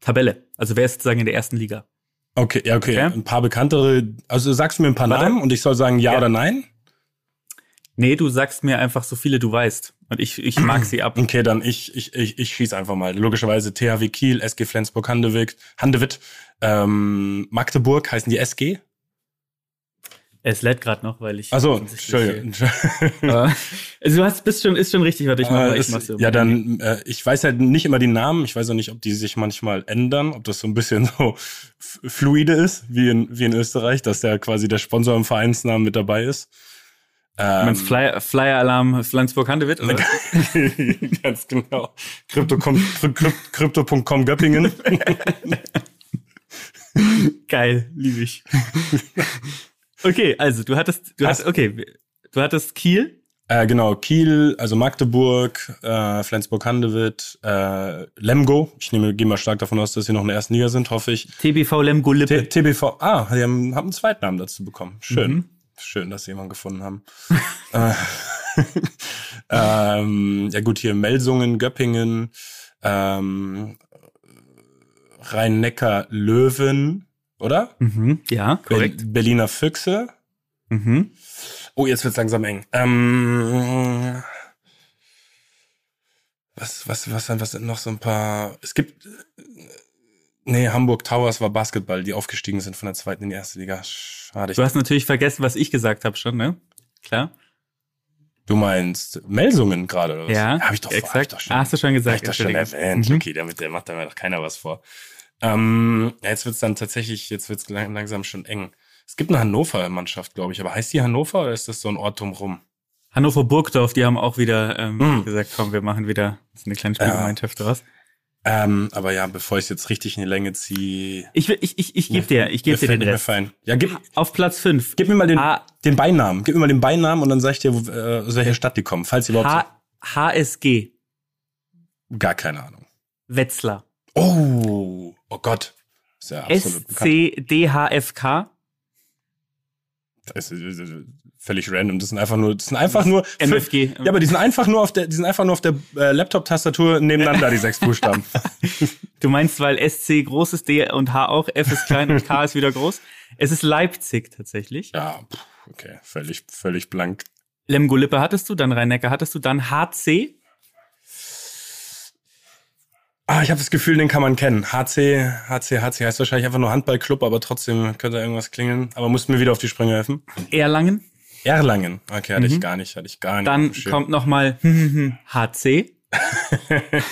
Tabelle? Also wer ist sozusagen in der ersten Liga? Okay, ja, okay. Okay. Ein paar bekanntere, also sagst du mir ein paar Warte. Namen und ich soll sagen ja, Ja. oder nein? Nee, du sagst mir einfach so viele du weißt. Und ich, ich mag sie ab. Okay, dann ich, ich, ich, ich schieß einfach mal. Logischerweise THW Kiel, SG Flensburg, Handewitt, Handewitt, ähm, Magdeburg heißen die SG. Es lädt gerade noch, weil ich. Also, Entschuldigung. Aber- Also du hast bist schon, ist schon richtig, warte, ich mach mal, Äh, ich so. ja, dann, äh, ich weiß halt nicht immer die Namen. Ich weiß auch nicht, ob die sich manchmal ändern, ob das so ein bisschen so fluide ist, wie in, wie in Österreich, dass der quasi der Sponsor im Vereinsnamen mit dabei ist. Ähm, Flyer, Flyer Alarm Flensburg-Handewitt, oder? Ganz genau. Crypto.com Krypt- Crypto.com Göppingen. Geil, liebe ich. okay, also du hattest, du hast, okay, du hattest Kiel, Äh, genau, Kiel, also Magdeburg, äh, Flensburg-Handewitt, äh, Lemgo. Ich nehme, gehe mal stark davon aus, dass sie noch in der ersten Liga sind, hoffe ich. TBV Lemgo T Lippe. TBV, ah, die haben, haben einen Zweitnamen dazu bekommen. Schön. Mhm. Schön, dass sie jemanden gefunden haben. äh, ähm, ja gut, hier Melsungen, Göppingen, ähm, Rhein-Neckar, Löwen, oder? Mhm, ja, korrekt. Ber- Berliner Füchse. Mhm. Oh, jetzt wird's langsam eng. Ähm, was, was, was, was sind noch so ein paar? Es gibt, äh, nee, Hamburg Towers war Basketball, die aufgestiegen sind von der zweiten in die erste Liga. Schade. Du hast natürlich vergessen, was ich gesagt habe schon, ne? Klar. du meinst Melsungen gerade, oder was? Ja, hab ich doch, exakt. Hab ich doch schon, Hast du schon gesagt, Hab ich doch schon erwähnt. Mhm. Okay, damit der macht da mir doch keiner was vor. Ähm, jetzt wird's dann tatsächlich, jetzt wird's lang, langsam schon eng. Es gibt eine Hannover-Mannschaft, glaube ich, aber heißt die Hannover oder ist das so ein Ort drumrum? Hannover Burgdorf, die haben auch wieder ähm, Mhm. gesagt, komm, wir machen wieder eine kleine Spielgemeinschaft draus. Ähm, aber ja, bevor ich jetzt richtig in die Länge ziehe. Ich, ich, ich, ich gebe dir, ich gebe dir den Rest. Fein. Ja, gib, Auf Platz 5. gib mir mal den, Ah. den Beinamen. Gib mir mal den Beinamen und dann sag ich dir, wo, äh, aus welcher Stadt die kommen, falls überhaupt H HSG gar keine Ahnung. Wetzlar. Oh, oh Gott. Ist ja absolut. SCDHFK. Das ist, das ist völlig random. Das sind einfach nur, das sind einfach nur MFG. Ja, aber die sind einfach nur auf der, die sind einfach nur auf der äh, Laptop-Tastatur nebeneinander, die sechs Buchstaben. Du meinst, weil SC groß ist, D und H auch, F ist klein und K ist wieder groß. Es ist Leipzig tatsächlich. ja, okay, völlig, völlig blank. Lemgo Lippe hattest du, dann Rhein-Neckar hattest du, dann HC. Ah, ich habe das Gefühl, den kann man kennen. HC, HC, HC heißt wahrscheinlich einfach nur Handballclub, aber trotzdem könnte irgendwas klingeln. Aber musst mir wieder auf die Sprünge helfen. Erlangen. Erlangen. Okay, hatte ich gar nicht, hatte ich gar nicht. Mhm. Dann Schirm. kommt nochmal HC.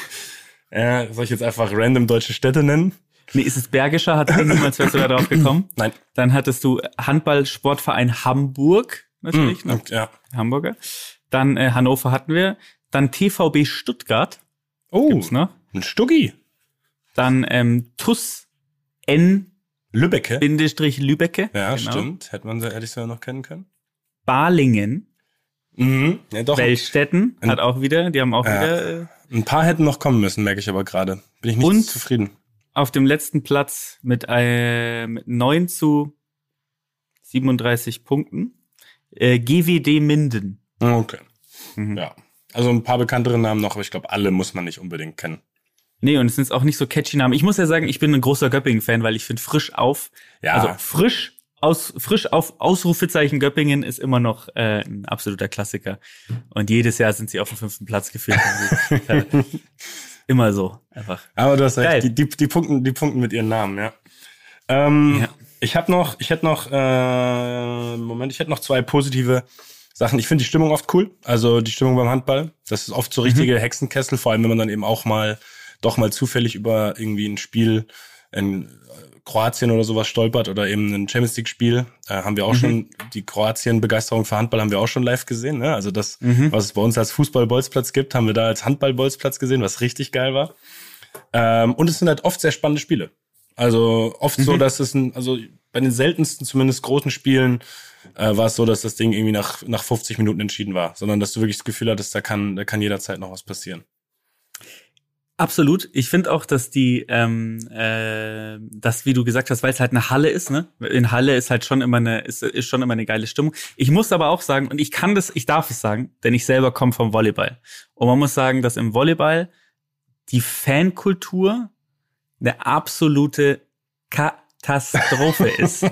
Ja, soll ich jetzt einfach random deutsche Städte nennen? Nee, ist es Bergischer HC, niemals wärst du da drauf gekommen. Nein. Dann hattest du Handball-Sportverein Hamburg, natürlich, ne? Und, ja. Hamburger. Dann äh, Hannover hatten wir. Dann TVB Stuttgart, Oh, gibt's noch. Ein Stuggi. Dann ähm, TUS N-Lübecke. Lübbecke. Ja, genau. stimmt. Hätte man sie ehrlich gesagt noch kennen können. Balingen. Mhm. Ja, doch. Bellstetten hat auch wieder, die haben auch Ja. wieder äh, Ein paar hätten noch kommen müssen, merke ich aber gerade. Bin ich nicht Und- zufrieden. auf dem letzten Platz mit, äh, mit 9 zu 37 Punkten. Äh, GWD Minden. Okay. Mhm. Ja. Also ein paar bekanntere Namen noch, aber ich glaube, alle muss man nicht unbedingt kennen. Nee, und es sind auch nicht so catchy Namen. Ich muss ja sagen, ich bin ein großer Göppingen-Fan, weil ich finde frisch auf, Ja. also frisch aus, frisch auf Ausrufezeichen Göppingen ist immer noch äh, ein absoluter Klassiker. Und jedes Jahr sind sie auf dem fünften Platz geführt. immer so, einfach. Aber du hast recht, die, die, die, Punkten, die Punkten mit ihren Namen, ja. Ähm, Ja. Ich habe noch, ich hätte noch, äh, Moment, ich hätte noch zwei positive Sachen. Ich finde die Stimmung oft cool. Also die Stimmung beim Handball. Das ist oft so richtige Hexenkessel, vor allem wenn man dann eben auch mal doch mal zufällig über irgendwie ein Spiel in äh, Kroatien oder sowas stolpert oder eben ein Champions League Spiel, äh, haben wir auch schon die Kroatien Begeisterung für Handball haben wir auch schon live gesehen, ne? Also das was es bei uns als Fußball-Bolzplatz gibt, haben wir da als Handball-Bolzplatz gesehen, was richtig geil war. Ähm, und es sind halt oft sehr spannende Spiele. Also oft so, dass es ein, also bei den seltensten zumindest großen Spielen äh, war es so, dass das Ding irgendwie nach, nach 50 Minuten entschieden war, sondern dass du wirklich das Gefühl hattest, da kann, da kann jederzeit noch was passieren. Absolut. Ich finde auch, dass die, ähm, äh, das, wie du gesagt hast, weil es halt eine Halle ist, ne? In Halle ist halt schon immer eine, ist, ist schon immer eine geile Stimmung. Ich muss aber auch sagen, und ich kann das, ich darf es sagen, denn ich selber komme vom Volleyball. Und man muss sagen, dass im Volleyball die Fankultur eine absolute Katastrophe ist.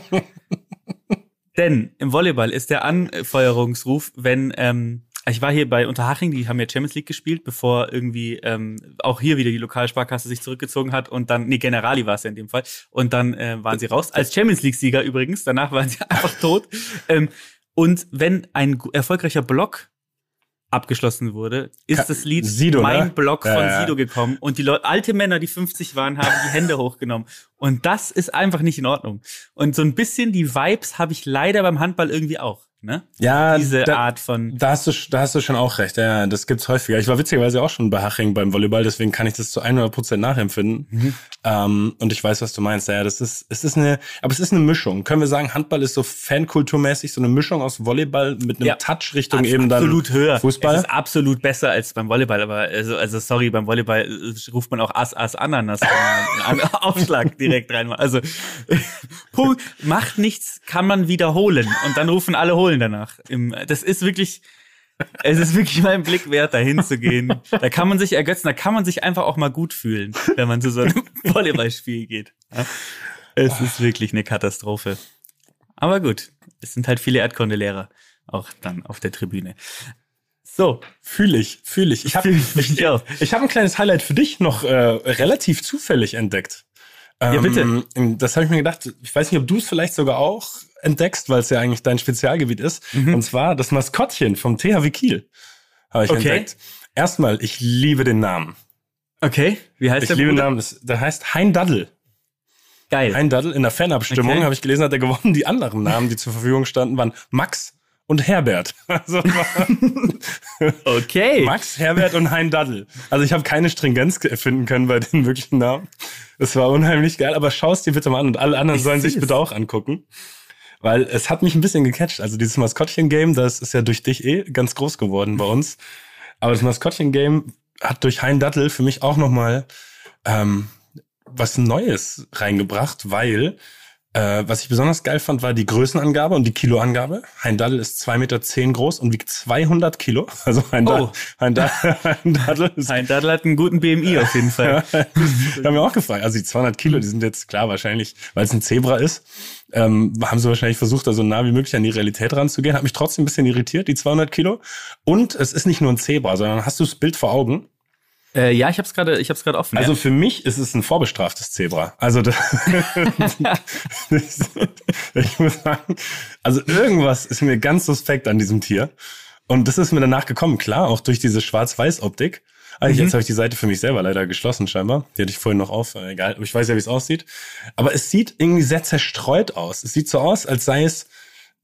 Denn im Volleyball ist der Anfeuerungsruf, wenn ähm, ich war hier bei Unterhaching, die haben ja Champions League gespielt, bevor irgendwie ähm, auch hier wieder die Lokalsparkasse sich zurückgezogen hat und dann, nee, Generali war es ja in dem Fall, und dann äh, waren sie raus. Als Champions League-Sieger übrigens, danach waren sie einfach tot. Ähm, und wenn ein erfolgreicher Block abgeschlossen wurde, ist das Lied Sido, Mein ne? Block von ja. Sido gekommen und die Leute, alte Männer, die 50 waren, haben die Hände hochgenommen. Und das ist einfach nicht in Ordnung. Und so ein bisschen die Vibes habe ich leider beim Handball irgendwie auch. Ne? Ja, Diese da, Art von. Da hast du, da hast du schon auch recht. Ja, das gibt's häufiger. Ich war witzigerweise auch schon bei Haching beim Volleyball, deswegen kann ich das zu 100 Prozent nachempfinden. Mhm. Ähm, und ich weiß, was du meinst. Ja, das ist, es ist eine, aber es ist eine Mischung. Können wir sagen, Handball ist so fankulturmäßig so eine Mischung aus Volleyball mit einem Ja. Touch Richtung eben dann absolut höher. Fußball. Es ist absolut besser als beim Volleyball, aber also, also sorry, beim Volleyball äh, ruft man auch Ass, Ass, Ananas, einen Aufschlag direkt rein. Also Punkt, macht nichts, kann man wiederholen und dann rufen alle holen danach. Im, das ist wirklich, es ist wirklich mal ein Blick wert, da hinzugehen. Da kann man sich ergötzen, da kann man sich einfach auch mal gut fühlen, wenn man zu so einem Volleyballspiel geht. Es ist wirklich eine Katastrophe. Aber gut, es sind halt viele Erdkundelehrer. auch dann auf der Tribüne. So, Fühle ich, fühle ich. Ich habe ich, ich ich hab ein kleines Highlight für dich noch äh, relativ zufällig entdeckt. Ja, bitte. Ähm, das habe ich mir gedacht, ich weiß nicht, ob du es vielleicht sogar auch entdeckst, weil es ja eigentlich dein Spezialgebiet ist. Mhm. Und zwar das Maskottchen vom THW Kiel habe ich Okay. entdeckt. Erstmal, ich liebe den Namen. okay, wie heißt Ich der liebe den? Namen. Das, der heißt Hein Daddel. Geil. Hein Daddel in der Fanabstimmung Okay. habe ich gelesen, hat er gewonnen. Die anderen Namen, die zur Verfügung standen, waren Max und Herbert. Also okay. Max, Herbert und Hein Daddel. Also ich habe keine Stringenz erfinden können bei den wirklichen Namen. Es war unheimlich geil, aber schau es dir bitte mal an und alle anderen Ich sollen sich seh's. bitte auch angucken. Weil es hat mich ein bisschen gecatcht. Also dieses Maskottchen-Game, das ist ja durch dich eh ganz groß geworden bei uns. Aber das Maskottchen-Game hat durch Hein Dattel für mich auch nochmal ähm, was Neues reingebracht, weil äh, was ich besonders geil fand, war die Größenangabe und die Kiloangabe. Hein Dattel ist 2,10 Meter groß und wiegt 200 Kilo. Also Hein, Oh. Dattel, hein, Dattel, hein Dattel ist Hein Daddel hat einen guten BMI auf jeden Fall. ich habe mir auch gefragt, also die 200 Kilo, die sind jetzt klar wahrscheinlich, weil es ein Zebra ist, ähm, haben sie wahrscheinlich versucht, da so nah wie möglich an die Realität ranzugehen. Hat mich trotzdem ein bisschen irritiert, die 200 Kilo. Und es ist nicht nur ein Zebra, sondern hast du das Bild vor Augen? Äh, ja, ich hab's gerade, ich hab's gerade offen. Also ja. für mich ist es ein vorbestraftes Zebra. Also das, ich muss sagen, also irgendwas ist mir ganz suspekt an diesem Tier. Und das ist mir danach gekommen, klar, auch durch diese Schwarz-Weiß-Optik. Eigentlich, Mhm. jetzt habe ich die Seite für mich selber leider geschlossen, scheinbar. Die hatte ich vorhin noch auf, äh, egal. Aber ich weiß ja, wie es aussieht. Aber es sieht irgendwie sehr zerstreut aus. Es sieht so aus, als sei es,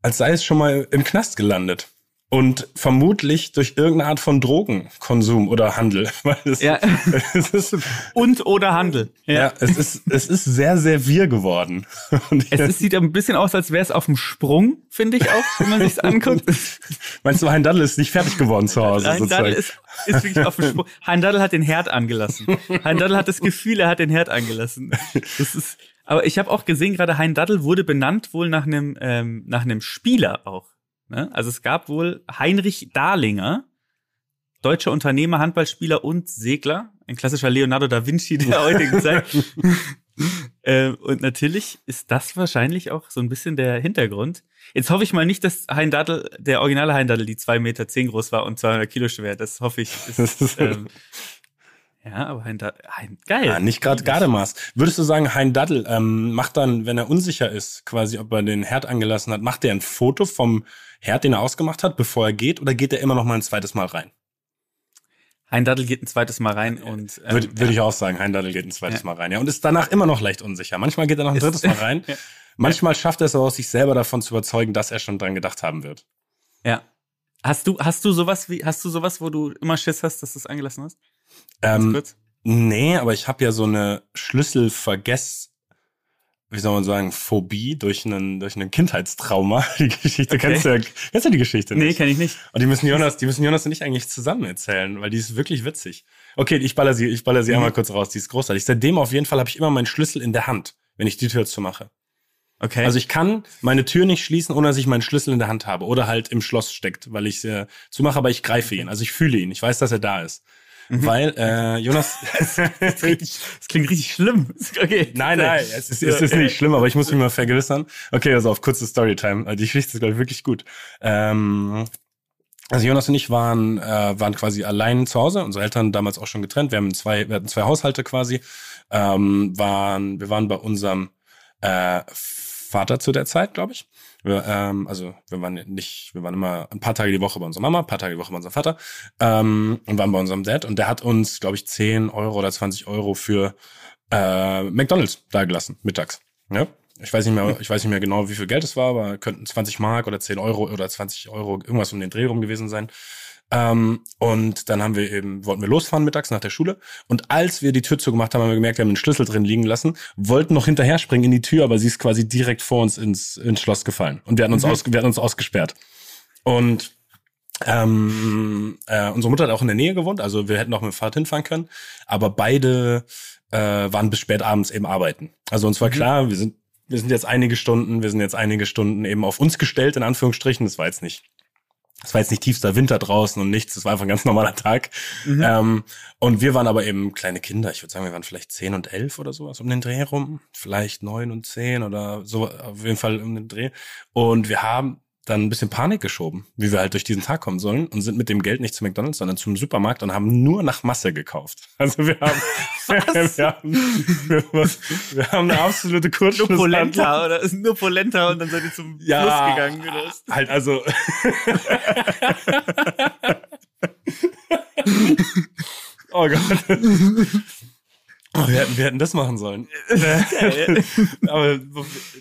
als sei es schon mal im Knast gelandet. Und vermutlich durch irgendeine Art von Drogenkonsum oder Handel. Es, Ja. es ist, Und oder Handel. ja, es ist, es ist sehr, sehr wir geworden. Und Es ist, sieht ein bisschen aus, als wäre es auf dem Sprung, finde ich auch, wenn man sich's anguckt. meinst du, Hein Daddel ist nicht fertig geworden zu Hause? Hein Daddel ist, ist wirklich auf dem Sprung. Hein Daddel hat den Herd angelassen. Hein Daddel hat das Gefühl, er hat den Herd angelassen. Das ist, aber ich habe auch gesehen, gerade Hein Daddel wurde benannt wohl nach einem, ähm, nach einem Spieler auch. Ne? Also es gab wohl Heinrich Dahlinger, deutscher Unternehmer, Handballspieler und Segler, ein klassischer Leonardo da Vinci der heutigen Zeit. äh, und natürlich ist das wahrscheinlich auch so ein bisschen der Hintergrund. Jetzt hoffe ich mal nicht, dass Hein Daddel, der originale Hein Daddel, die zwei Meter zehn groß war und 200 Kilo schwer. Das hoffe ich. Ist, ähm, ja, aber Hein Daddel, hein, geil. Ja, nicht gerade Gardemaß. Würdest du sagen, Hein Daddel ähm, macht dann, wenn er unsicher ist, quasi, ob er den Herd angelassen hat, macht er ein Foto vom Herd, den er ausgemacht hat, bevor er geht, oder geht er immer noch mal ein zweites Mal rein? Hein Daddel geht ein zweites Mal rein und ähm, Würde würd ja. ich auch sagen, Hein Daddel geht ein zweites Ja. Mal rein, ja, und ist danach immer noch leicht unsicher. Manchmal geht er noch ein drittes Mal rein. Ja. Manchmal schafft er es aber auch, sich selber davon zu überzeugen, dass er schon dran gedacht haben wird. ja. Hast du, hast du sowas wie, hast du sowas, wo du immer Schiss hast, dass du es angelassen hast? Ähm, kurz. Nee, aber ich habe ja so eine Schlüsselvergess, wie soll man sagen, Phobie durch einen durch einen Kindheitstrauma. Die Geschichte Okay. kennst du ja, kennst du die Geschichte Nee, nicht? kenne ich nicht. und die müssen Jonas, die müssen Jonas und ich eigentlich zusammen erzählen, weil die ist wirklich witzig. Okay, ich baller sie, ich baller sie Mhm. einmal kurz raus. Die ist großartig. Seitdem auf jeden Fall habe ich immer meinen Schlüssel in der Hand, wenn ich die Tür zumache. Okay. Also ich kann meine Tür nicht schließen, ohne dass ich meinen Schlüssel in der Hand habe oder halt im Schloss steckt, weil ich äh, zumache, aber ich greife ihn. Also ich fühle ihn. Ich weiß, dass er da ist. Mhm. Weil äh, Jonas das klingt richtig schlimm. Okay. Nein, nein, es ist, es ist nicht schlimm, aber ich muss mich mal vergewissern. Okay, also auf kurze Storytime. Die Geschichte ist, glaube ich, wirklich gut. Ähm, also Jonas und ich waren, äh, waren quasi allein zu Hause, unsere Eltern damals auch schon getrennt. Wir haben zwei, wir hatten zwei Haushalte quasi. Ähm, waren, wir waren bei unserem äh, Vater zu der Zeit, glaube ich. Wir, ähm, also wir waren nicht, wir waren immer ein paar Tage die Woche bei unserer Mama, ein paar Tage die Woche bei unserem Vater ähm, und waren bei unserem Dad. Und der hat uns, glaube ich, 10 Euro oder 20 Euro für äh, McDonalds dagelassen, mittags. Ja? Ich weiß nicht mehr, ich weiß nicht mehr genau, wie viel Geld es war, aber könnten 20 Mark oder 10 Euro oder 20 Euro irgendwas um den Dreh rum gewesen sein. Ähm, und dann haben wir eben, wollten wir losfahren mittags nach der Schule. Und als wir die Tür zugemacht haben, haben wir gemerkt, wir haben den Schlüssel drin liegen lassen, wollten noch hinterher springen in die Tür, aber sie ist quasi direkt vor uns ins, ins Schloss gefallen. Und wir hatten uns, aus, wir hatten uns ausgesperrt. Und ähm, äh, unsere Mutter hat auch in der Nähe gewohnt, also wir hätten auch mit dem Fahrrad hinfahren können, aber beide äh, waren bis spät abends eben arbeiten. Also uns war klar, wir sind, wir sind jetzt einige Stunden, wir sind jetzt einige Stunden eben auf uns gestellt, in Anführungsstrichen. Das war jetzt nicht, das war jetzt nicht tiefster Winter draußen und nichts, das war einfach ein ganz normaler Tag. Ähm, und wir waren aber eben kleine Kinder, ich würde sagen, wir waren vielleicht zehn und elf oder sowas um den Dreh rum, vielleicht neun und zehn oder so, auf jeden Fall um den Dreh. Und wir haben dann ein bisschen Panik geschoben, wie wir halt durch diesen Tag kommen sollen und sind mit dem Geld nicht zu McDonalds, sondern zum Supermarkt und haben nur nach Masse gekauft. Also wir haben, wir, haben wir, wir haben eine absolute Nur Kurzschlusshandlung. Polenta oder ist nur Polenta und dann seid ihr zum Ja. Fluss gegangen. Oder? Halt also. oh Gott. Oh, wir, hätten, wir hätten das machen sollen. Aber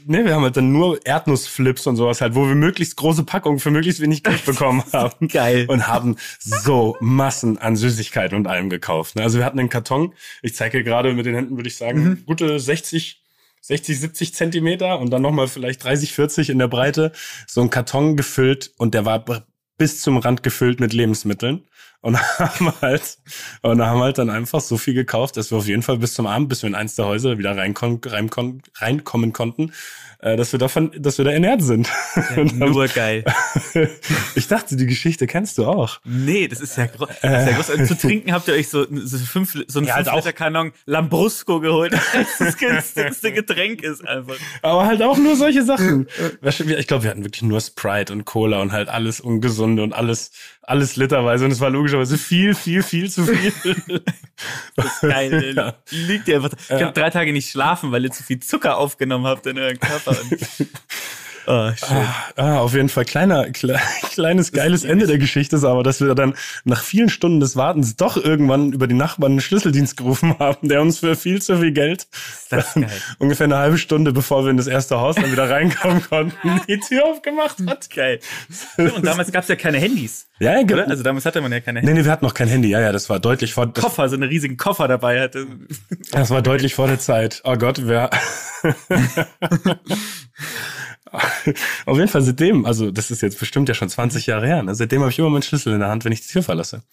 ne, wir haben halt dann nur Erdnussflips und sowas halt, wo wir möglichst große Packungen für möglichst wenig Geld bekommen haben. Geil. Und haben so Massen an Süßigkeiten und allem gekauft. ne? Also wir hatten einen Karton, ich zeige gerade mit den Händen, würde ich sagen, gute 60, 60, 70 Zentimeter und dann nochmal vielleicht 30, 40 in der Breite. So ein Karton gefüllt und der war bis zum Rand gefüllt mit Lebensmitteln. Und haben halt, und haben halt dann einfach so viel gekauft, dass wir auf jeden Fall bis zum Abend, bis wir in eins der Häuser wieder reinkon, reinkommen konnten, äh, dass wir davon, dass wir da ernährt sind. Dann- Nur geil. ich dachte, die Geschichte kennst du auch. Nee, das ist ja, gro das ist ja groß. Und zu trinken habt ihr euch so, so, fünf, so einen Ja, halt 5 Liter Kanon Lambrusco geholt. Das das günstigste Getränk ist einfach. Aber halt auch nur solche Sachen. Ich glaube, wir hatten wirklich nur Sprite und Cola und halt alles Ungesunde und alles, alles literweise. Und es war logischerweise viel, viel, viel zu viel. Geil. Ja. Liegt ihr einfach. Ich habe drei Tage nicht schlafen, weil ihr zu viel Zucker aufgenommen habt in euren Körper. Oh, schön. Ah, auf jeden Fall kleiner, kle kleines, geiles Ende der Geschichte ist aber, dass wir dann nach vielen Stunden des Wartens doch irgendwann über die Nachbarn einen Schlüsseldienst gerufen haben, der uns für viel zu viel Geld, ungefähr eine halbe Stunde, bevor wir in das erste Haus dann wieder reinkommen konnten, die Tür aufgemacht hat. Geil. Und damals gab es ja keine Handys. Ja, Oder? Also damals hatte man ja keine nee, Handys. nee, wir hatten noch kein Handy. Ja, ja, das war deutlich vor, Koffer, so einen riesigen Koffer dabei hatte. das war deutlich vor der Zeit. Oh Gott, wer, Auf jeden Fall seitdem, also das ist jetzt bestimmt ja schon 20 Jahre her, ne? seitdem habe ich immer meinen Schlüssel in der Hand, wenn ich die Tür verlasse.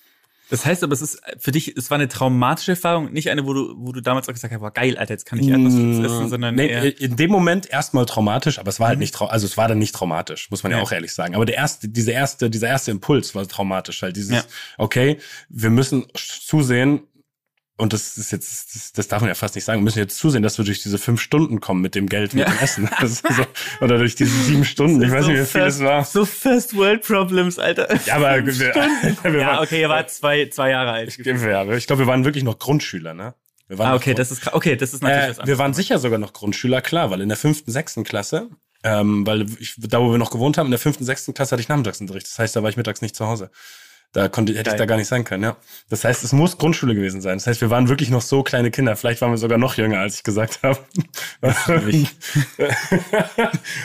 Das heißt aber, es ist für dich, es war eine traumatische Erfahrung, nicht eine, wo du, wo du damals auch gesagt hast, boah, geil, Alter, jetzt kann ich Erdnussflips essen, sondern Mm, nee, eher, in dem Moment erstmal traumatisch, aber es war halt nicht trau also es war dann nicht traumatisch, muss man ja, Ja. auch ehrlich sagen. Aber der erste, diese erste, dieser erste Impuls war traumatisch, halt dieses, Ja. okay, wir müssen zusehen, und das ist jetzt, das, das darf man ja fast nicht sagen, wir müssen jetzt zusehen, dass wir durch diese fünf Stunden kommen mit dem Geld, mit Ja. dem Essen. So, oder durch diese sieben Stunden, ich weiß nicht, wie viel es war. So First World Problems, Alter. Ja, aber wir, wir Ja, waren, okay, ihr wart zwei, zwei Jahre alt. ja, ich glaube, wir waren wirklich noch Grundschüler, ne? Wir waren Ah, noch okay, Grund- das ist, okay, das ist natürlich Äh, was wir anderes. waren sicher sogar noch Grundschüler, klar, weil in der fünften, sechsten Klasse, ähm, weil ich, da wo wir noch gewohnt haben, in der fünften, sechsten Klasse hatte ich Nachmittagsunterricht. Das heißt, da war ich mittags nicht zu Hause. Da konnte, hätte Geil. ich da gar nicht sein können, ja. Das heißt, es muss Grundschule gewesen sein. Das heißt, wir waren wirklich noch so kleine Kinder. Vielleicht waren wir sogar noch jünger, als ich gesagt habe.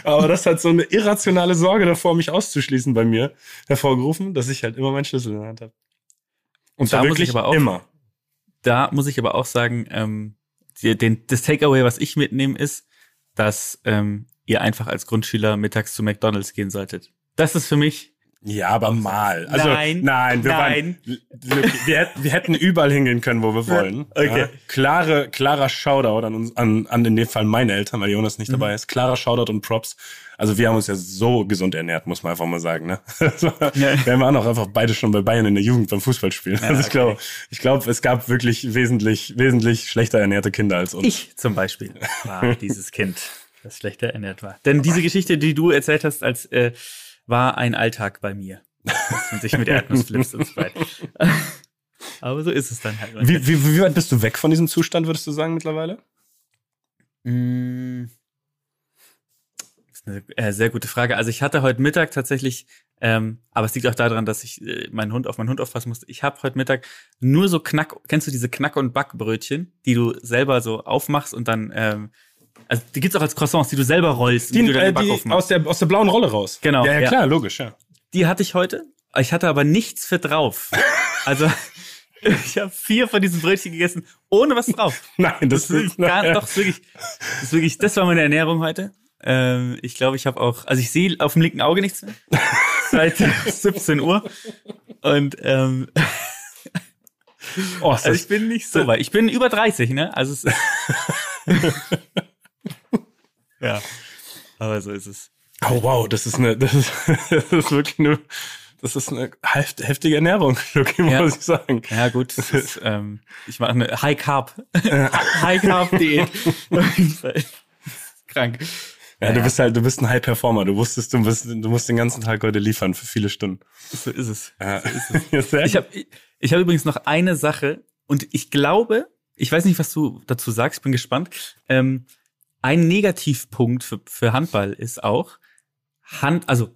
Aber das hat so eine irrationale Sorge davor, mich auszuschließen bei mir hervorgerufen, dass ich halt immer meinen Schlüssel in der Hand habe. Und Da muss ich aber auch- immer. Da muss ich aber auch sagen, ähm, den, das Takeaway, was ich mitnehme, ist, dass ähm, ihr einfach als Grundschüler mittags zu McDonalds gehen solltet. Das ist für mich Ja, aber mal. Also, Nein, nein, wir, nein. Waren, wir, hätten- wir hätten überall hingehen können, wo wir wollen. Okay. Ja. Klare, klarer Shoutout an, uns, an, an in dem Fall meine Eltern, weil Jonas Mhm. nicht dabei ist. Klarer Shoutout und Props. Also wir haben uns ja so gesund ernährt, muss man einfach mal sagen. Ne? War- Ja. Wir waren auch einfach beide schon bei Bayern in der Jugend beim Fußballspielen. also ich okay. glaube, ich glaube, es gab wirklich wesentlich, wesentlich schlechter ernährte Kinder als uns. Ich zum Beispiel war dieses Kind, das schlechter ernährt war. Denn diese Geschichte, die du erzählt hast, als äh, war ein Alltag bei mir. Man sich mit Erdnussflips und Sprite. Aber so ist es dann halt. Wie, wie, wie weit bist du weg von diesem Zustand, würdest du sagen, mittlerweile? Mm. Das ist eine äh, sehr gute Frage. Also ich hatte heute Mittag tatsächlich, ähm, aber es liegt auch daran, dass ich äh, meinen Hund auf meinen Hund aufpassen musste. Ich habe heute Mittag nur so Knack, kennst du diese Knack- und Backbrötchen, die du selber so aufmachst und dann, ähm, also die gibt's auch als Croissants, die du selber rollst, Die, die äh, die aus, der, aus der blauen Rolle raus. Genau, Ja, ja, ja. klar, logisch, ja. Die hatte ich heute. Ich hatte aber nichts für drauf. Also ich habe vier von diesen Brötchen gegessen, ohne was drauf. Nein, das, Das ist gar, doch, das ist wirklich, das ist wirklich, das war meine Ernährung heute. Ähm, ich glaube, ich habe auch, also ich sehe auf dem linken Auge nichts mehr. Seit 17 Uhr. Und ähm, Oh, also ich bin nicht so weit. Ich bin über 30, ne? Also es Ja. Aber so ist es. oh wow, das ist eine, das ist, das ist wirklich eine, das ist eine heft- heftige Ernährung, Lucky, Ja. muss ich sagen. Ja, gut. Das ist, ähm, ich mache eine High Carb. High Carb Diät. Krank. Ja, Ja, du ja. bist halt, du bist ein High Performer. Du wusstest, du bist, du musst den ganzen Tag heute liefern für viele Stunden. So ist es. Ja. Ja, sehr Ich habe ich hab übrigens noch eine Sache und ich glaube, ich weiß nicht, was du dazu sagst, bin gespannt. Ähm, ein Negativpunkt für, für Handball ist auch Hand, also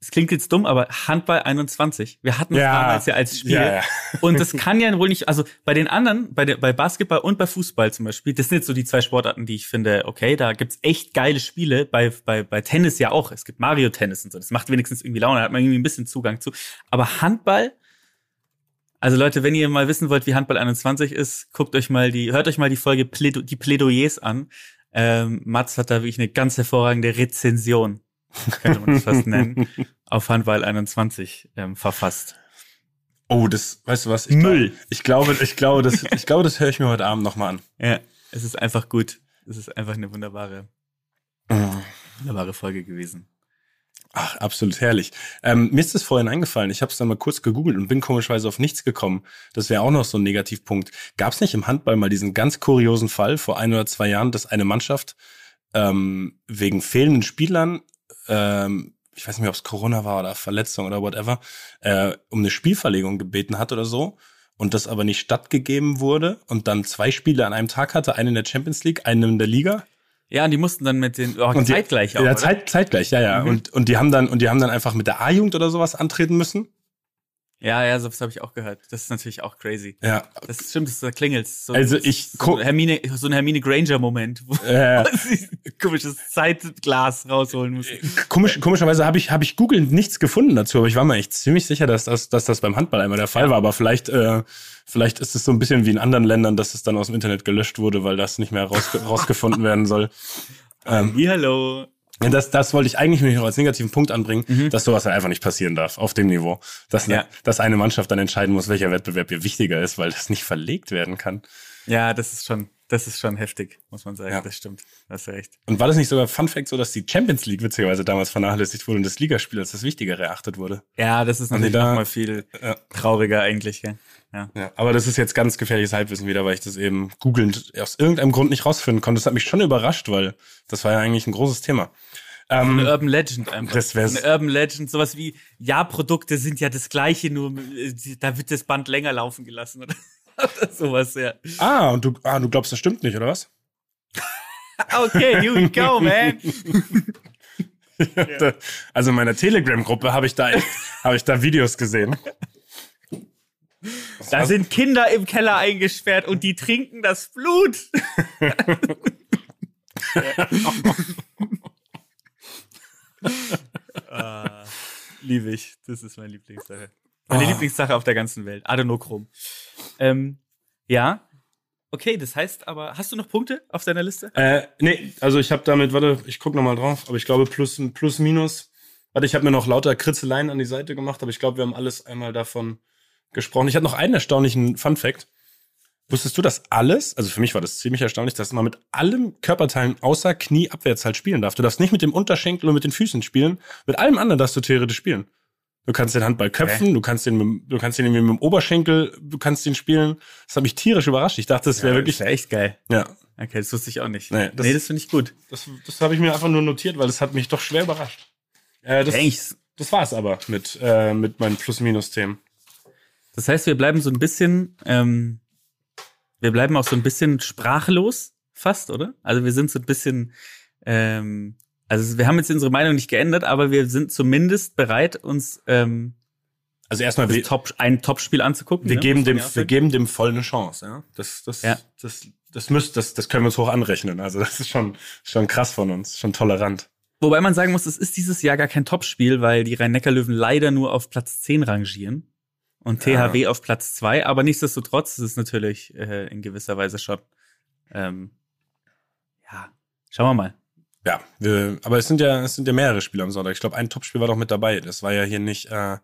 es klingt jetzt dumm, aber Handball 21. Wir hatten es Ja. damals ja als Spiel. Ja, ja. Und das kann ja wohl nicht, also bei den anderen, bei, der, bei Basketball und bei Fußball zum Beispiel, das sind jetzt so die zwei Sportarten, die ich finde, okay, da gibt's echt geile Spiele, bei, bei, bei Tennis ja auch. Es gibt Mario-Tennis und so, das macht wenigstens irgendwie Laune, da hat man irgendwie ein bisschen Zugang zu. Aber Handball, also Leute, wenn ihr mal wissen wollt, wie Handball 21 ist, guckt euch mal die, hört euch mal die Folge Plädo die Plädoyers an. Ähm, Mats hat da wirklich eine ganz hervorragende Rezension, könnte man das fast nennen, auf Handball 21 ähm, verfasst. Oh, das, weißt du was? Ich Müll. Glaub, ich glaube, ich glaube, das, ich glaube, das höre ich mir heute Abend nochmal an. Ja, es ist einfach gut. Es ist einfach eine wunderbare, wunderbare Folge gewesen. Ach, absolut herrlich. Ähm, mir ist das vorhin eingefallen. Ich habe es dann mal kurz gegoogelt und bin komischerweise auf nichts gekommen. Das wäre auch noch so ein Negativpunkt. Gab es nicht im Handball mal diesen ganz kuriosen Fall vor ein oder zwei Jahren, dass eine Mannschaft ähm, wegen fehlenden Spielern, ähm, ich weiß nicht ob es Corona war oder Verletzung oder whatever, äh, um eine Spielverlegung gebeten hat oder so und das aber nicht stattgegeben wurde und dann zwei Spiele an einem Tag hatte, einen in der Champions League, einen in der Liga Ja, und die mussten dann mit den, oh, und die- zeitgleich auch, Ja? Zeit, zeitgleich, ja, ja. Mhm. Und, und die haben dann, und die haben dann einfach mit der A-Jugend oder sowas antreten müssen. Ja, ja, sowas habe ich auch gehört. Das ist natürlich auch crazy. Ja. Das stimmt, das da klingelt's. So, Also ich so, ein Hermine, so ein Hermine Granger-Moment, wo Äh, sie ein komisches Zeitglas rausholen muss. komisch, komischerweise habe ich, habe ich googelnd nichts gefunden dazu, aber ich war mir echt ziemlich sicher, dass das, dass das beim Handball einmal der Fall war. Aber vielleicht, äh, vielleicht ist es so ein bisschen wie in anderen Ländern, dass es dann aus dem Internet gelöscht wurde, weil das nicht mehr raus, rausgefunden werden soll. Ähm, Ja, hallo. Das, das wollte ich eigentlich nur noch als negativen Punkt anbringen, dass sowas halt einfach nicht passieren darf auf dem Niveau. Dass, Ja. dass eine Mannschaft dann entscheiden muss, welcher Wettbewerb ihr wichtiger ist, weil das nicht verlegt werden kann. Ja, das ist schon, das ist schon heftig, muss man sagen. Ja. Das stimmt. Hast du recht. Und war das nicht sogar Fun Fact so, dass die Champions League witzigerweise damals vernachlässigt wurde und das Ligaspiel als das Wichtigere erachtet wurde? Ja, das ist natürlich da- noch mal viel Ja. trauriger eigentlich, gell? Ja. Ja, aber das ist jetzt ganz gefährliches Halbwissen wieder, weil ich das eben googelnd aus irgendeinem Grund nicht rausfinden konnte. Das hat mich schon überrascht, weil das war ja eigentlich ein großes Thema. Ähm, Eine Urban Legend einfach. Das wär's. Eine Urban Legend, sowas wie, ja, Produkte sind ja das gleiche, nur äh, da wird das Band länger laufen gelassen oder, oder sowas, ja. ah, und du, ah, du glaubst, das stimmt nicht, oder was? Okay, here we go, man. Da- Also in meiner Telegram-Gruppe habe ich da habe ich da Videos gesehen. Da sind Kinder im Keller eingesperrt und die trinken das Blut. ah, liebe ich. Das ist meine Lieblingssache. Meine Ah. Lieblingssache auf der ganzen Welt. Adenochrom. Ähm, ja. Okay, das heißt aber, hast du noch Punkte auf deiner Liste? Äh, nee, also ich habe damit, warte, ich guck noch mal drauf, aber ich glaube plus, plus minus. Warte, ich habe mir noch lauter Kritzeleien an die Seite gemacht, aber ich glaube, wir haben alles einmal davon gesprochen. Ich hatte noch einen erstaunlichen Fun Fact. Wusstest du, dass alles, also für mich war das ziemlich erstaunlich, dass man mit allen Körperteilen außer Knie abwärts halt spielen darf. Du darfst nicht mit dem Unterschenkel und mit den Füßen spielen. Mit allem anderen darfst du theoretisch spielen. Du kannst den Handball köpfen, du kannst den, mit, dem- du kannst den irgendwie mit dem Oberschenkel, du kannst den spielen. Das hat mich tierisch überrascht. Ich dachte, das wäre wirklich, ja echt geil. ja, Okay, das wusste ich auch nicht. Nee, das- nee, das finde ich gut. das, das habe ich mir einfach nur notiert, weil das hat mich doch schwer überrascht. Äh, das, Eigentlich, das war's aber mit, äh, mit meinen Plus-Minus-Themen. Das heißt, wir bleiben so ein bisschen, ähm, wir bleiben auch so ein bisschen sprachlos, fast, oder? Also wir sind so ein bisschen, ähm, also wir haben jetzt unsere Meinung nicht geändert, aber wir sind zumindest bereit, uns ähm, Also erstmal, wir, Top, ein Topspiel anzugucken. wir, ne? geben dem, wir geben dem voll eine Chance. Ja? Das, das, Ja. das, das, müsst, das, das können wir uns hoch anrechnen. Also das ist schon, schon krass von uns, schon tolerant. Wobei man sagen muss, es ist dieses Jahr gar kein Topspiel, weil die Rhein-Neckar-Löwen leider nur auf Platz 10 rangieren und Ja. THW auf Platz 2. Aber nichtsdestotrotz ist es natürlich äh, in gewisser Weise schon, ähm, ja, schauen wir mal. Ja, wir, aber es sind ja, es sind ja mehrere Spiele am Sonntag. Ich glaube, ein Topspiel war doch mit dabei. Das war ja hier nicht äh,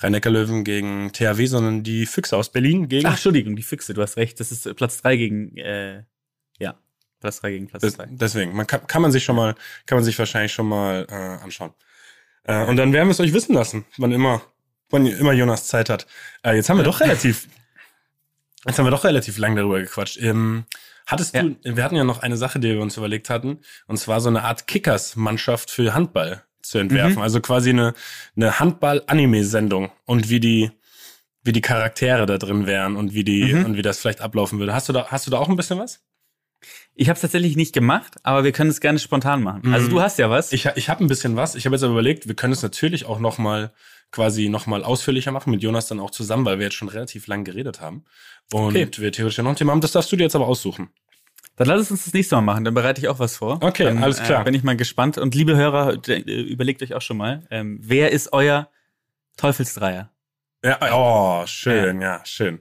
Rhein-Neckar-Löwen gegen THW, sondern die Füchse aus Berlin gegen. Ach, Entschuldigung, die Füchse, du hast recht. Das ist Platz 3 gegen, äh, ja, Platz 3 gegen Platz Das, 2. deswegen, man kann, kann man sich schon mal, kann man sich wahrscheinlich schon mal äh, anschauen. Äh, und dann werden wir es euch wissen lassen, wann immer, wann immer Jonas Zeit hat. Äh, jetzt haben wir doch relativ, jetzt haben wir doch relativ lang darüber gequatscht. Ähm, Hattest Ja. du, wir hatten ja noch eine Sache, die wir uns überlegt hatten, und zwar so eine Art Kickers-Mannschaft für Handball zu entwerfen. Mhm. Also quasi eine, eine Handball-Anime-Sendung und wie die, wie die Charaktere da drin wären und wie die, Mhm. und wie das vielleicht ablaufen würde. Hast du da, hast du da auch ein bisschen was? Ich habe es tatsächlich nicht gemacht, aber wir können es gerne spontan machen. Mhm. Also du hast ja was. Ich, ich habe ein bisschen was. Ich habe jetzt aber überlegt, wir können es natürlich auch noch mal quasi noch mal ausführlicher machen mit Jonas dann auch zusammen, weil wir jetzt schon relativ lang geredet haben und Okay. wir theoretisch ja noch ein Thema haben. Das darfst du dir jetzt aber aussuchen. Dann lass es uns das nächste Mal machen, dann bereite ich auch was vor. Okay, dann, alles klar. Äh, bin ich mal gespannt. Und liebe Hörer, äh, überlegt euch auch schon mal, ähm, wer ist euer Teufelsdreier? Ja, oh, schön, ja, schön.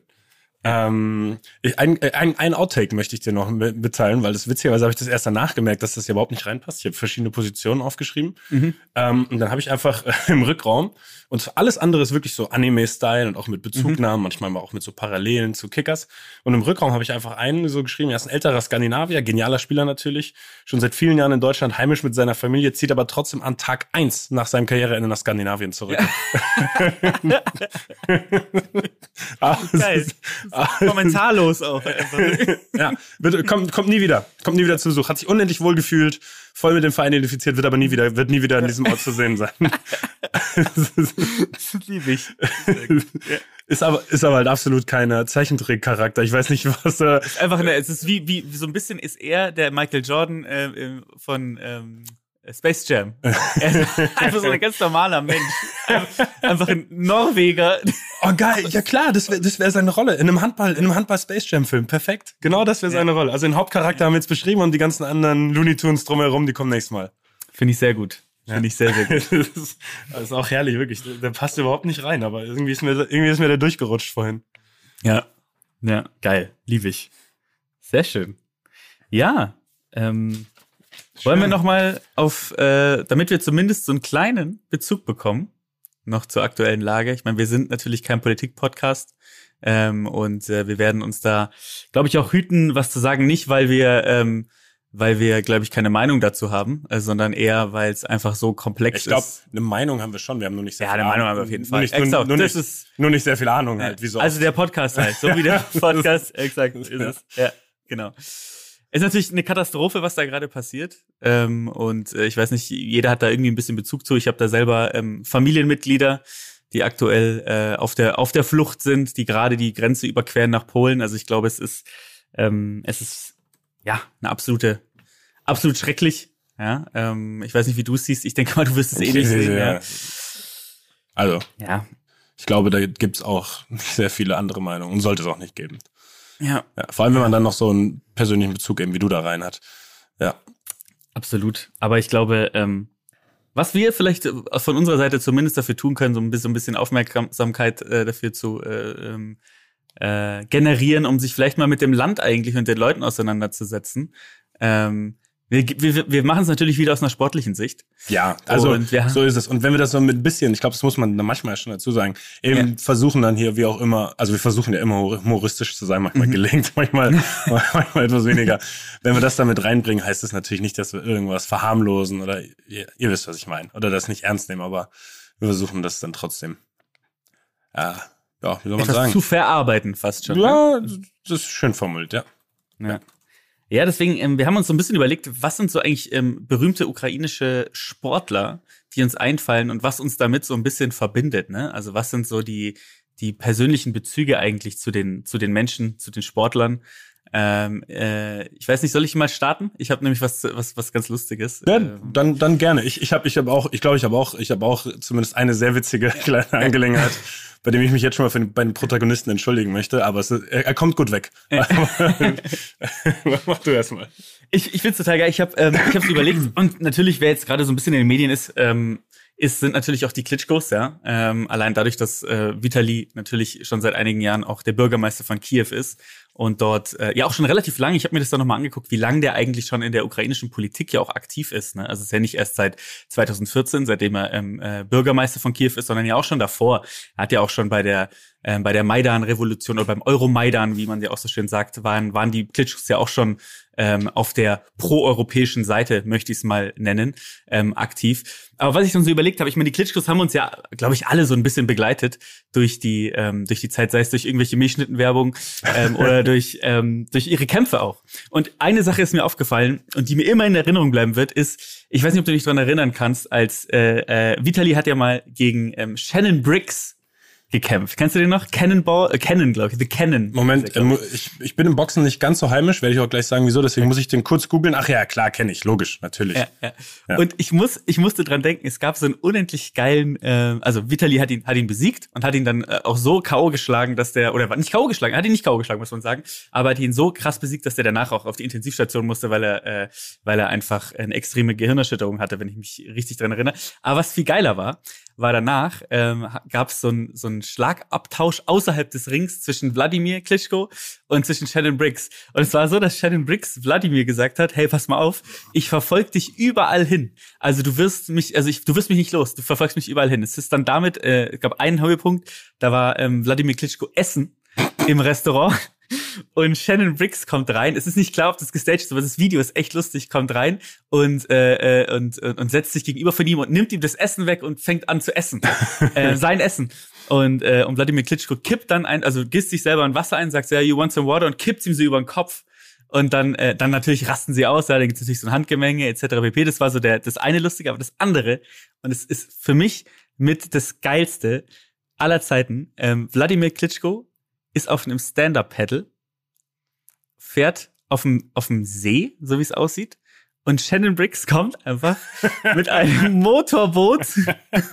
Ähm, ich, ein, ein, ein Outtake möchte ich dir noch mit- mitteilen, weil das witzigerweise habe ich das erst danach gemerkt, dass das hier überhaupt nicht reinpasst. Ich habe verschiedene Positionen aufgeschrieben. Mhm. Ähm, und dann habe ich einfach äh, im Rückraum und alles andere ist wirklich so Anime-Style und auch mit Bezugnahmen, manchmal mal auch mit so Parallelen zu Kickers. Und im Rückraum habe ich einfach einen so geschrieben, er ist ein älterer Skandinavier, genialer Spieler natürlich, schon seit vielen Jahren in Deutschland, heimisch mit seiner Familie, zieht aber trotzdem an Tag eins nach seinem Karriereende nach Skandinavien zurück. Geil. ist- ah, ist- Kommentarlos auch. ja, wird, kommt, kommt nie wieder. Kommt nie wieder zu Besuch. Hat sich unendlich wohl gefühlt, voll mit dem Verein identifiziert, wird aber nie wieder, wird nie wieder an diesem Ort zu sehen sein. das liebe ich. ist aber, ist aber halt absolut kein Zeichentrickcharakter. Ich weiß nicht, was, äh, Einfach, eine, es ist wie, wie, so ein bisschen ist er der Michael Jordan äh, äh, von ähm, Space Jam. Einfach so ein ganz normaler Mensch. Einfach- ein Norweger. oh geil, ja klar, das wäre, das wäre seine Rolle. In einem Handball, in einem Handball-Space Jam-Film. Perfekt. Genau das wäre seine Rolle. Also den Hauptcharakter haben wir jetzt beschrieben und die ganzen anderen Looney Tunes drumherum, die kommen nächstes Mal. Finde ich sehr gut. Finde ich sehr, sehr gut. das, ist, das ist auch herrlich, wirklich. Der, der passt überhaupt nicht rein, aber irgendwie ist mir, irgendwie ist mir der durchgerutscht vorhin. Ja. Ja, geil. Liebe ich. Sehr schön. Ja. Ähm, wollen wir noch mal auf, äh, damit wir zumindest so einen kleinen Bezug bekommen, noch zur aktuellen Lage. Ich meine, wir sind natürlich kein Politik-Podcast ähm, und äh, wir werden uns da, glaube ich, auch hüten, was zu sagen. Nicht, weil wir, ähm, weil wir, glaube ich, keine Meinung dazu haben, äh, sondern eher, weil es einfach so komplex Ich glaube, ist. eine Meinung haben wir schon. Wir haben nur nicht sehr Ja, viel eine Meinung Ahnung. haben wir auf jeden Nur Fall. Nicht, nur, Exakt, nur, das nicht, ist- nur nicht sehr viel Ahnung halt. Wie so also der Podcast halt, so wie der Podcast, exakt, ist Ja. es. Ja, genau. Ist natürlich eine Katastrophe, was da gerade passiert. Ähm, und äh, ich weiß nicht, jeder hat da irgendwie ein bisschen Bezug zu. Ich habe da selber ähm, Familienmitglieder, die aktuell äh, auf der auf der Flucht sind, die gerade die Grenze überqueren nach Polen. Also ich glaube, es ist ähm, es ist ja eine absolute absolut schrecklich. Ja, ähm, ich weiß nicht, wie du es siehst. Ich denke mal, du wirst es eh nicht sehen. Ja. Also, ja, ich glaube, da gibt's auch sehr viele andere Meinungen und sollte es auch nicht geben. Ja, Ja, vor allem, wenn man dann noch so einen persönlichen Bezug eben wie du da rein hat. Ja. Absolut. Aber ich glaube, ähm, was wir vielleicht äh, von unserer Seite zumindest dafür tun können, so ein bisschen, so ein bisschen Aufmerksamkeit äh, dafür zu äh, ähm, äh, generieren, um sich vielleicht mal mit dem Land eigentlich und den Leuten auseinanderzusetzen. Ähm, wir, wir, wir machen es natürlich wieder aus einer sportlichen Sicht. Ja, also Und wir- so ist es. Und wenn wir das so mit ein bisschen, ich glaube, das muss man dann manchmal schon dazu sagen, eben versuchen dann hier, wie auch immer, also wir versuchen ja immer humoristisch zu sein, manchmal gelingt, manchmal, manchmal etwas weniger. Wenn wir das damit reinbringen, heißt das natürlich nicht, dass wir irgendwas verharmlosen oder ihr, ihr wisst, was ich meine. Oder das nicht ernst nehmen, aber wir versuchen das dann trotzdem. Ja, ja wie soll man Etwas sagen? zu verarbeiten fast schon. ne? Ja, das ist schön formuliert, ja. Ja. Ja, deswegen, ähm, wir haben uns so ein bisschen überlegt, was sind so eigentlich ähm, berühmte ukrainische Sportler, die uns einfallen und was uns damit so ein bisschen verbindet, ne? Also was sind so die, die persönlichen Bezüge eigentlich zu den, zu den Menschen, zu den Sportlern? Ähm, äh, ich weiß nicht, soll ich mal starten? Ich habe nämlich was, was, was ganz Lustiges. Ja, Ähm, dann, dann gerne. Ich, ich habe ich hab auch, ich glaube, ich habe auch, ich habe auch zumindest eine sehr witzige kleine Angelegenheit, bei dem ich mich jetzt schon mal für den, bei den Protagonisten entschuldigen möchte, aber es, er, er kommt gut weg. Mach du erst mal. Ich, ich find's total geil. Ich habe ähm, ich hab's überlegt und natürlich, wer jetzt gerade so ein bisschen in den Medien ist, ähm, ist sind natürlich auch die Klitschkos, ja. Ähm, allein dadurch, dass äh, Vitali natürlich schon seit einigen Jahren auch der Bürgermeister von Kiew ist und dort äh, ja auch schon relativ lange. Ich habe mir das dann nochmal angeguckt, wie lange der eigentlich schon in der ukrainischen Politik ja auch aktiv ist. Ne? Also es ist ja nicht erst seit 2014, seitdem er ähm, äh, Bürgermeister von Kiew ist, sondern ja auch schon davor. Er hat ja auch schon bei der ähm, bei der Maidan-Revolution oder beim Euromaidan, wie man ja auch so schön sagt, waren waren die Klitschkos ja auch schon ähm, auf der proeuropäischen Seite, möchte ich es mal nennen, ähm, aktiv. Aber was ich dann so überlegt habe, ich meine, die Klitschkos haben uns ja, glaube ich, alle so ein bisschen begleitet durch die ähm, durch die Zeit, sei es durch irgendwelche Milchschnittenwerbung ähm, oder durch ähm, durch ihre Kämpfe auch. Und eine Sache ist mir aufgefallen und die mir immer in Erinnerung bleiben wird, ist, ich weiß nicht, ob du dich daran erinnern kannst, als äh, äh, Vitali hat ja mal gegen ähm, Shannon Briggs gekämpft. Kennst du den noch? Cannonball, äh, Cannon, glaube ich, The Cannon. Moment, äh, ich, ich bin im Boxen nicht ganz so heimisch, werde ich auch gleich sagen, wieso, deswegen muss ich den kurz googeln. Ach ja, klar, kenne ich, logisch, natürlich. Ja, ja. ja. Und ich muss, ich musste dran denken, es gab so einen unendlich geilen, äh, also Vitali hat ihn, hat ihn besiegt und hat ihn dann äh, auch so K.O. geschlagen, dass der, oder war nicht K.O. geschlagen, hat ihn nicht K.O. geschlagen, muss man sagen, aber hat ihn so krass besiegt, dass der danach auch auf die Intensivstation musste, weil er, äh, weil er einfach eine extreme Gehirnerschütterung hatte, wenn ich mich richtig dran erinnere. Aber was viel geiler war, war danach, ähm, gab es so einen so einen Schlagabtausch außerhalb des Rings zwischen Wladimir Klitschko und zwischen Shannon Briggs. Und es war so, dass Shannon Briggs Wladimir gesagt hat, hey, pass mal auf, ich verfolge dich überall hin. Also du wirst mich, also ich, du wirst mich nicht los, du verfolgst mich überall hin. Es ist dann damit, äh, ich glaube, einen Höhepunkt, da war ähm, Wladimir Klitschko essen im Restaurant und Shannon Briggs kommt rein. Es ist nicht klar, ob das gestaged ist, aber das Video ist echt lustig. Kommt rein und äh, äh und, und, und setzt sich gegenüber von ihm und nimmt ihm das Essen weg und fängt an zu essen. äh, sein Essen. Und, äh, und Wladimir Klitschko kippt dann ein, also gießt sich selber in Wasser ein, sagt, ja, you want some water und kippt ihm so über den Kopf. Und dann, äh, dann natürlich rasten sie aus, ja, dann gibt es natürlich so ein Handgemenge etc. pp. Das war so der, das eine Lustige, aber das andere, und es ist für mich mit das Geilste aller Zeiten, ähm, Wladimir Klitschko ist auf einem Stand-Up-Pedal, fährt auf dem, auf dem See, so wie es aussieht, und Shannon Briggs kommt einfach mit einem Motorboot.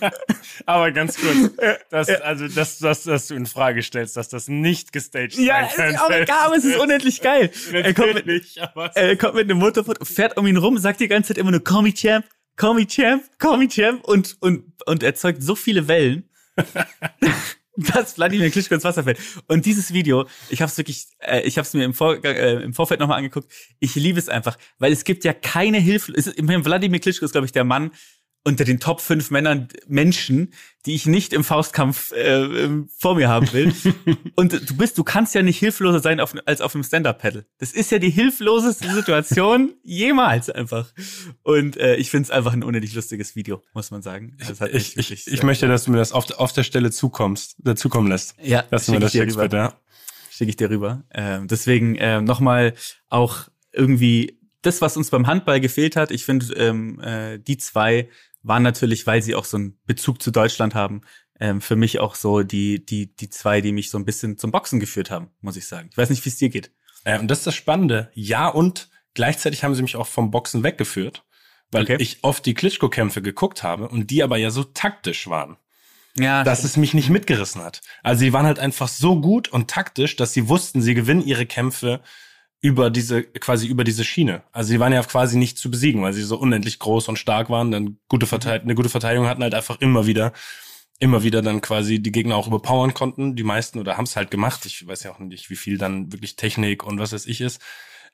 Aber ganz kurz, das, also, dass, dass, dass du in Frage stellst, dass das nicht gestaged ja, sein könnte. Ja, egal, aber es ist unendlich geil. Er kommt, mit, nicht, er kommt mit einem Motorboot, fährt um ihn rum, sagt die ganze Zeit immer nur, call me champ, call me champ, call me champ und, und, und erzeugt so viele Wellen dass Vladimir Klitschko ins Wasser fällt. Und dieses Video, ich habe es wirklich, äh, ich habe es mir im, Vor äh, im Vorfeld nochmal angeguckt. Ich liebe es einfach, weil es gibt ja keine Hilfe. Es Vladimir Klitschko ist, glaube ich, der Mann, unter den Top 5 Männern Menschen, die ich nicht im Faustkampf äh, vor mir haben will. und du bist, du kannst ja nicht hilfloser sein auf, als auf einem Stand-Up-Pedal. Das ist ja die hilfloseste Situation jemals einfach. Und äh, ich finde es einfach ein unendlich lustiges Video, muss man sagen. ich, ich, ich möchte, dass du mir das auf, auf der Stelle zukommst, dazukommen lässt. Ja, dass du mir das schickst, bitte. Ja. Schicke ich dir rüber. Ähm, deswegen äh, nochmal auch irgendwie das, was uns beim Handball gefehlt hat. Ich finde, ähm, äh, die zwei waren natürlich, weil sie auch so einen Bezug zu Deutschland haben, ähm, für mich auch so die, die, die zwei, die mich so ein bisschen zum Boxen geführt haben, muss ich sagen. Ich weiß nicht, wie es dir geht. Äh, und das ist das Spannende. Ja, und gleichzeitig haben sie mich auch vom Boxen weggeführt, weil okay. ich oft die Klitschko-Kämpfe geguckt habe und die aber ja so taktisch waren. Ja, dass stimmt. es mich nicht mitgerissen hat. Also sie waren halt einfach so gut und taktisch, dass sie wussten, sie gewinnen ihre Kämpfe über diese, quasi über diese Schiene. Also sie waren ja quasi nicht zu besiegen, weil sie so unendlich groß und stark waren, dann gute Verteid eine gute Verteidigung hatten halt einfach immer wieder, immer wieder dann quasi die Gegner auch überpowern konnten. Die meisten oder haben es halt gemacht. Ich weiß ja auch nicht, wie viel dann wirklich Technik und was weiß ich ist.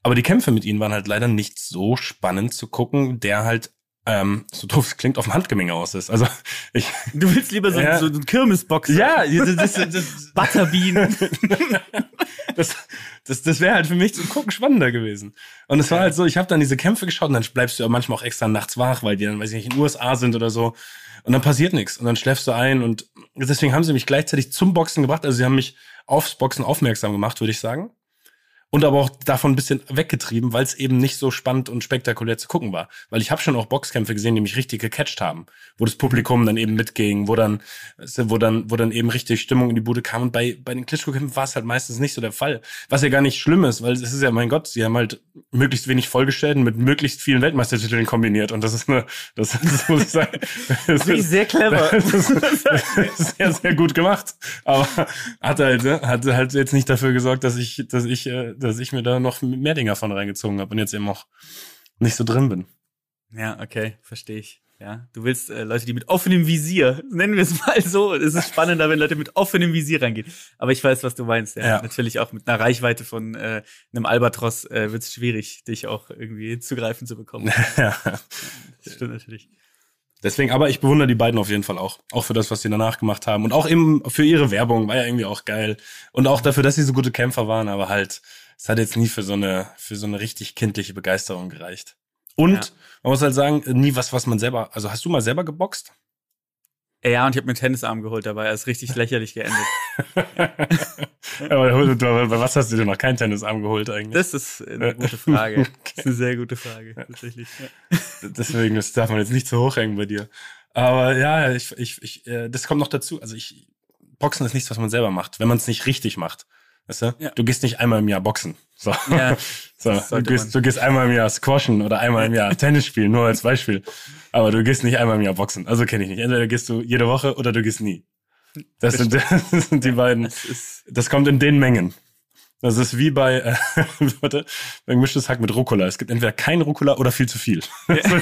Aber die Kämpfe mit ihnen waren halt leider nicht so spannend zu gucken, der halt ähm, so doof es klingt, auf dem Handgemenge aus ist. Also ich. Du willst lieber so, ja. so, so ein Kirmesbox. Ja, das, das, das, Butterbean. das das, das wäre halt für mich zum Gucken spannender gewesen. Und es war halt so, ich habe dann diese Kämpfe geschaut und dann bleibst du ja manchmal auch extra nachts wach, weil die dann, weiß ich nicht, in den USA sind oder so. Und dann passiert nichts. Und dann schläfst du ein. Und deswegen haben sie mich gleichzeitig zum Boxen gebracht. Also sie haben mich aufs Boxen aufmerksam gemacht, würde ich sagen und aber auch davon ein bisschen weggetrieben, weil es eben nicht so spannend und spektakulär zu gucken war. Weil ich habe schon auch Boxkämpfe gesehen, die mich richtig gecatcht haben, wo das Publikum dann eben mitging, wo dann, wo dann, wo dann eben richtig Stimmung in die Bude kam. Und bei, bei den Klitschko-Kämpfen war es halt meistens nicht so der Fall. Was ja gar nicht schlimm ist, weil es ist ja, mein Gott, sie haben halt möglichst wenig vollgestellt und mit möglichst vielen Weltmeistertiteln kombiniert. Und das ist eine, das, das muss ich sagen. Das ist sehr clever. Das ist sehr, sehr gut gemacht. Aber hat halt, ne, hat halt jetzt nicht dafür gesorgt, dass ich, dass ich, äh, dass ich mir da noch mehr Dinger von reingezogen habe und jetzt eben auch nicht so drin bin. Ja, okay, verstehe ich. Ja, du willst äh, Leute, die mit offenem Visier, nennen wir es mal so. Es ist spannender, wenn Leute mit offenem Visier reingehen. Aber ich weiß, was du meinst. Ja, ja. natürlich auch mit einer Reichweite von äh, einem Albatros äh, wird es schwierig, dich auch irgendwie zugreifen zu bekommen. ja, das stimmt natürlich. Deswegen, aber ich bewundere die beiden auf jeden Fall auch. Auch für das, was sie danach gemacht haben. Und auch eben für ihre Werbung war ja irgendwie auch geil. Und auch dafür, dass sie so gute Kämpfer waren, aber halt es hat jetzt nie für so eine, für so eine richtig kindliche Begeisterung gereicht. Und Ja. man muss halt sagen, nie was, was man selber, also hast du mal selber geboxt? Ja, und ich habe mir einen Tennisarm geholt dabei. Er ist richtig lächerlich geendet. Aber bei was hast du dir noch keinen Tennisarm geholt eigentlich? Das ist eine gute Frage. Das ist eine sehr gute Frage, tatsächlich. Ja. Deswegen, das darf man jetzt nicht zu hoch hängen bei dir. Aber ja, ich, ich, ich, äh, das kommt noch dazu. Also ich, Boxen ist nichts, was man selber macht, wenn man es nicht richtig macht. Weißt du? Ja. Du gehst nicht einmal im Jahr boxen. So. Ja, so. Du, gehst, du gehst einmal im Jahr squashen oder einmal im Jahr Tennis spielen, nur als Beispiel. Aber du gehst nicht einmal im Jahr boxen. Also kenne ich nicht. Entweder gehst du jede Woche oder du gehst nie. Das sind, das sind die beiden. Das Das kommt in den Mengen. Das ist wie bei, äh, warte, bei gemischtes Hack mit Rucola. Es gibt entweder kein Rucola oder viel zu viel.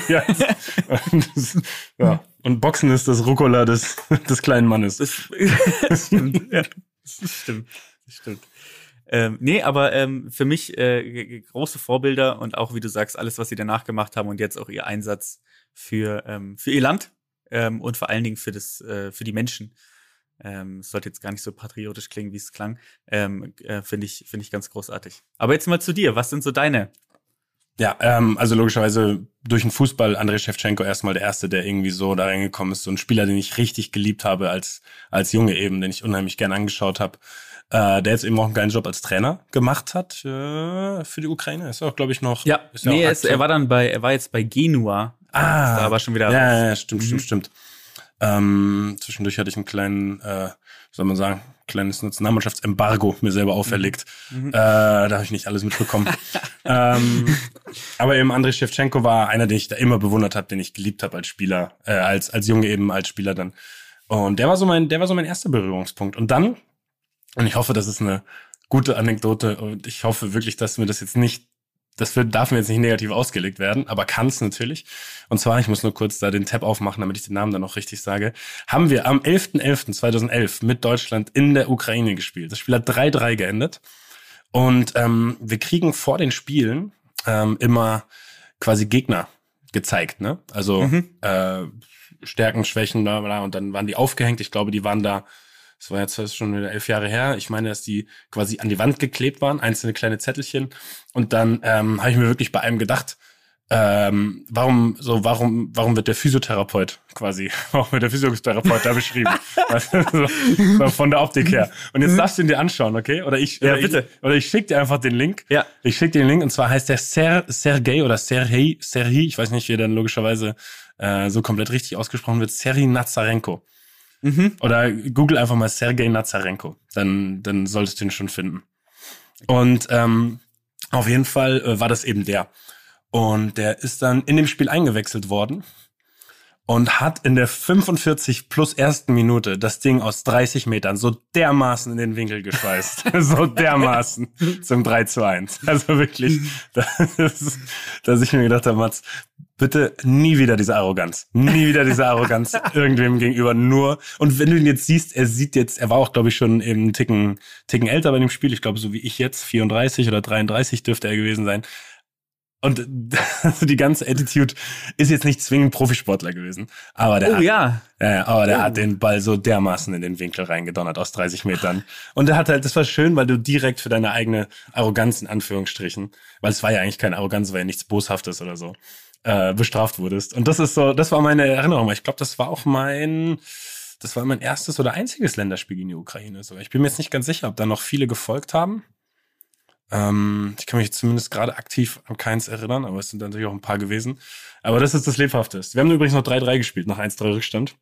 Ja. Und, das, ja. Und Boxen ist das Rucola des, des kleinen Mannes. das, das stimmt. Ja, das stimmt. Stimmt. Ähm, nee, aber ähm, für mich äh, große Vorbilder und auch, wie du sagst, alles, was sie danach gemacht haben und jetzt auch ihr Einsatz für, ähm, für ihr Land ähm, und vor allen Dingen für, das, äh, für die Menschen. Ähm, es sollte jetzt gar nicht so patriotisch klingen, wie es klang. Ähm, äh, Finde ich, finde ich ganz großartig. Aber jetzt mal zu dir. Was sind so deine? Ja, ähm, also logischerweise durch den Fußball Andrei Shevchenko erstmal der Erste, der irgendwie so da reingekommen ist. So ein Spieler, den ich richtig geliebt habe als, als Junge eben, den ich unheimlich gern angeschaut habe. Äh, der jetzt eben auch einen geilen Job als Trainer gemacht hat äh, für die Ukraine. Ist auch, glaube ich, noch. ist nee, auch er, ist, er war dann bei, er war jetzt bei Genua. Ah, da aber schon wieder Ja, ja, ja stimmt, stimmt, stimmt. Ähm, zwischendurch hatte ich einen kleinen, äh, soll man sagen, kleines Nationalmannschaftsembargo mir selber auferlegt. Äh, da habe ich nicht alles mitbekommen. ähm, aber eben Andrei Shevchenko war einer, den ich da immer bewundert habe, den ich geliebt habe als Spieler, äh, als als Junge eben als Spieler dann. Und der war so mein, der war so mein erster Berührungspunkt. Und dann, und ich hoffe, das ist eine gute Anekdote und ich hoffe wirklich, dass mir das jetzt nicht das wird, darf mir jetzt nicht negativ ausgelegt werden, aber kann es natürlich. Und zwar, ich muss nur kurz da den Tab aufmachen, damit ich den Namen dann auch richtig sage, haben wir am 11.11.2011 mit Deutschland in der Ukraine gespielt. Das Spiel hat 3-3 geendet. Und ähm, wir kriegen vor den Spielen ähm, immer quasi Gegner gezeigt, ne? Also äh, Stärken, Schwächen, bla bla. Und dann waren die aufgehängt. Ich glaube, die waren da das war jetzt schon wieder elf Jahre her. Ich meine, dass die quasi an die Wand geklebt waren, einzelne kleine Zettelchen. Und dann ähm, habe ich mir wirklich bei einem gedacht, ähm, warum so, warum, warum wird der Physiotherapeut quasi, warum wird der Physiotherapeut da beschrieben? So, von der Optik her. Und jetzt darfst du ihn dir anschauen, okay? Oder ich, Ja, oder bitte. Ich, oder ich schicke dir einfach den Link. Ja. Ich schicke dir den Link und zwar heißt der Ser, Sergei oder Serhei, Serhii, ich weiß nicht, wie er dann logischerweise äh, so komplett richtig ausgesprochen wird, Serhii Nazarenko. Oder google einfach mal Sergei Nazarenko. Dann, dann solltest du ihn schon finden. Und ähm, auf jeden Fall äh, war das eben der. Und der ist dann in dem Spiel eingewechselt worden und hat in der 45 plus ersten Minute das Ding aus 30 Metern so dermaßen in den Winkel geschweißt. so dermaßen zum 3 zu 1. Also wirklich, das, dass ich mir gedacht habe, Mats, bitte nie wieder diese Arroganz. Nie wieder diese Arroganz irgendwem gegenüber. Nur, und wenn du ihn jetzt siehst, er sieht jetzt, er war auch, glaube ich, schon eben einen Ticken, Ticken älter bei dem Spiel. Ich glaube, so wie ich jetzt, 34 oder 33 dürfte er gewesen sein. Und also die ganze Attitude ist jetzt nicht zwingend Profisportler gewesen. Aber der Oh hat, ja. ja, aber der Oh. hat den Ball so dermaßen in den Winkel reingedonnert aus 30 Metern. Und der hat halt, das war schön, weil du direkt für deine eigene Arroganz in Anführungsstrichen, weil es war ja eigentlich keine Arroganz, es war ja nichts Boshaftes oder so, äh, bestraft wurdest. Und das ist so, das war meine Erinnerung. Ich glaube, das war auch mein, das war mein erstes oder einziges Länderspiel gegen die Ukraine. So, ich bin mir jetzt nicht ganz sicher, ob da noch viele gefolgt haben. Ähm, ich kann mich zumindest gerade aktiv an keins erinnern, aber es sind natürlich auch ein paar gewesen. Aber das ist das Lebhafteste. Wir haben übrigens noch 3-3 gespielt, nach 1-3 Rückstand.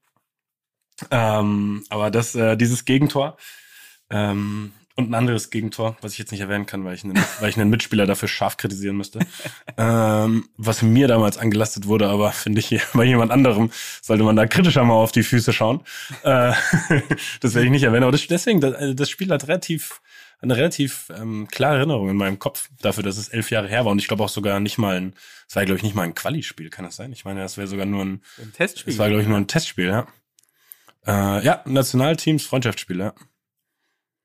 Ähm, aber das, äh, dieses Gegentor ähm, und ein anderes Gegentor, was ich jetzt nicht erwähnen kann, weil ich einen, weil ich einen Mitspieler dafür scharf kritisieren müsste, ähm, was mir damals angelastet wurde, aber finde ich, bei jemand anderem sollte man da kritischer mal auf die Füße schauen. Äh, das werde ich nicht erwähnen, aber das, deswegen, das, also das Spiel hat relativ eine relativ ähm, klare Erinnerung in meinem Kopf dafür, dass es elf Jahre her war und ich glaube auch sogar nicht mal ein, es war glaube ich nicht mal ein Quali-Spiel, kann das sein? Ich meine, das wäre sogar nur ein, Ein Testspiel. es war glaube ich nur ein Testspiel, ja. Äh, ja, Nationalteams, Freundschaftsspiel, ja.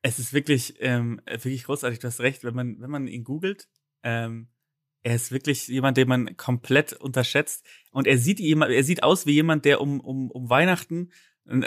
Es ist wirklich, ähm, wirklich großartig. Du hast recht, wenn man, wenn man ihn googelt, ähm, er ist wirklich jemand, den man komplett unterschätzt. Und er sieht jemand, er sieht aus wie jemand, der um, um, um Weihnachten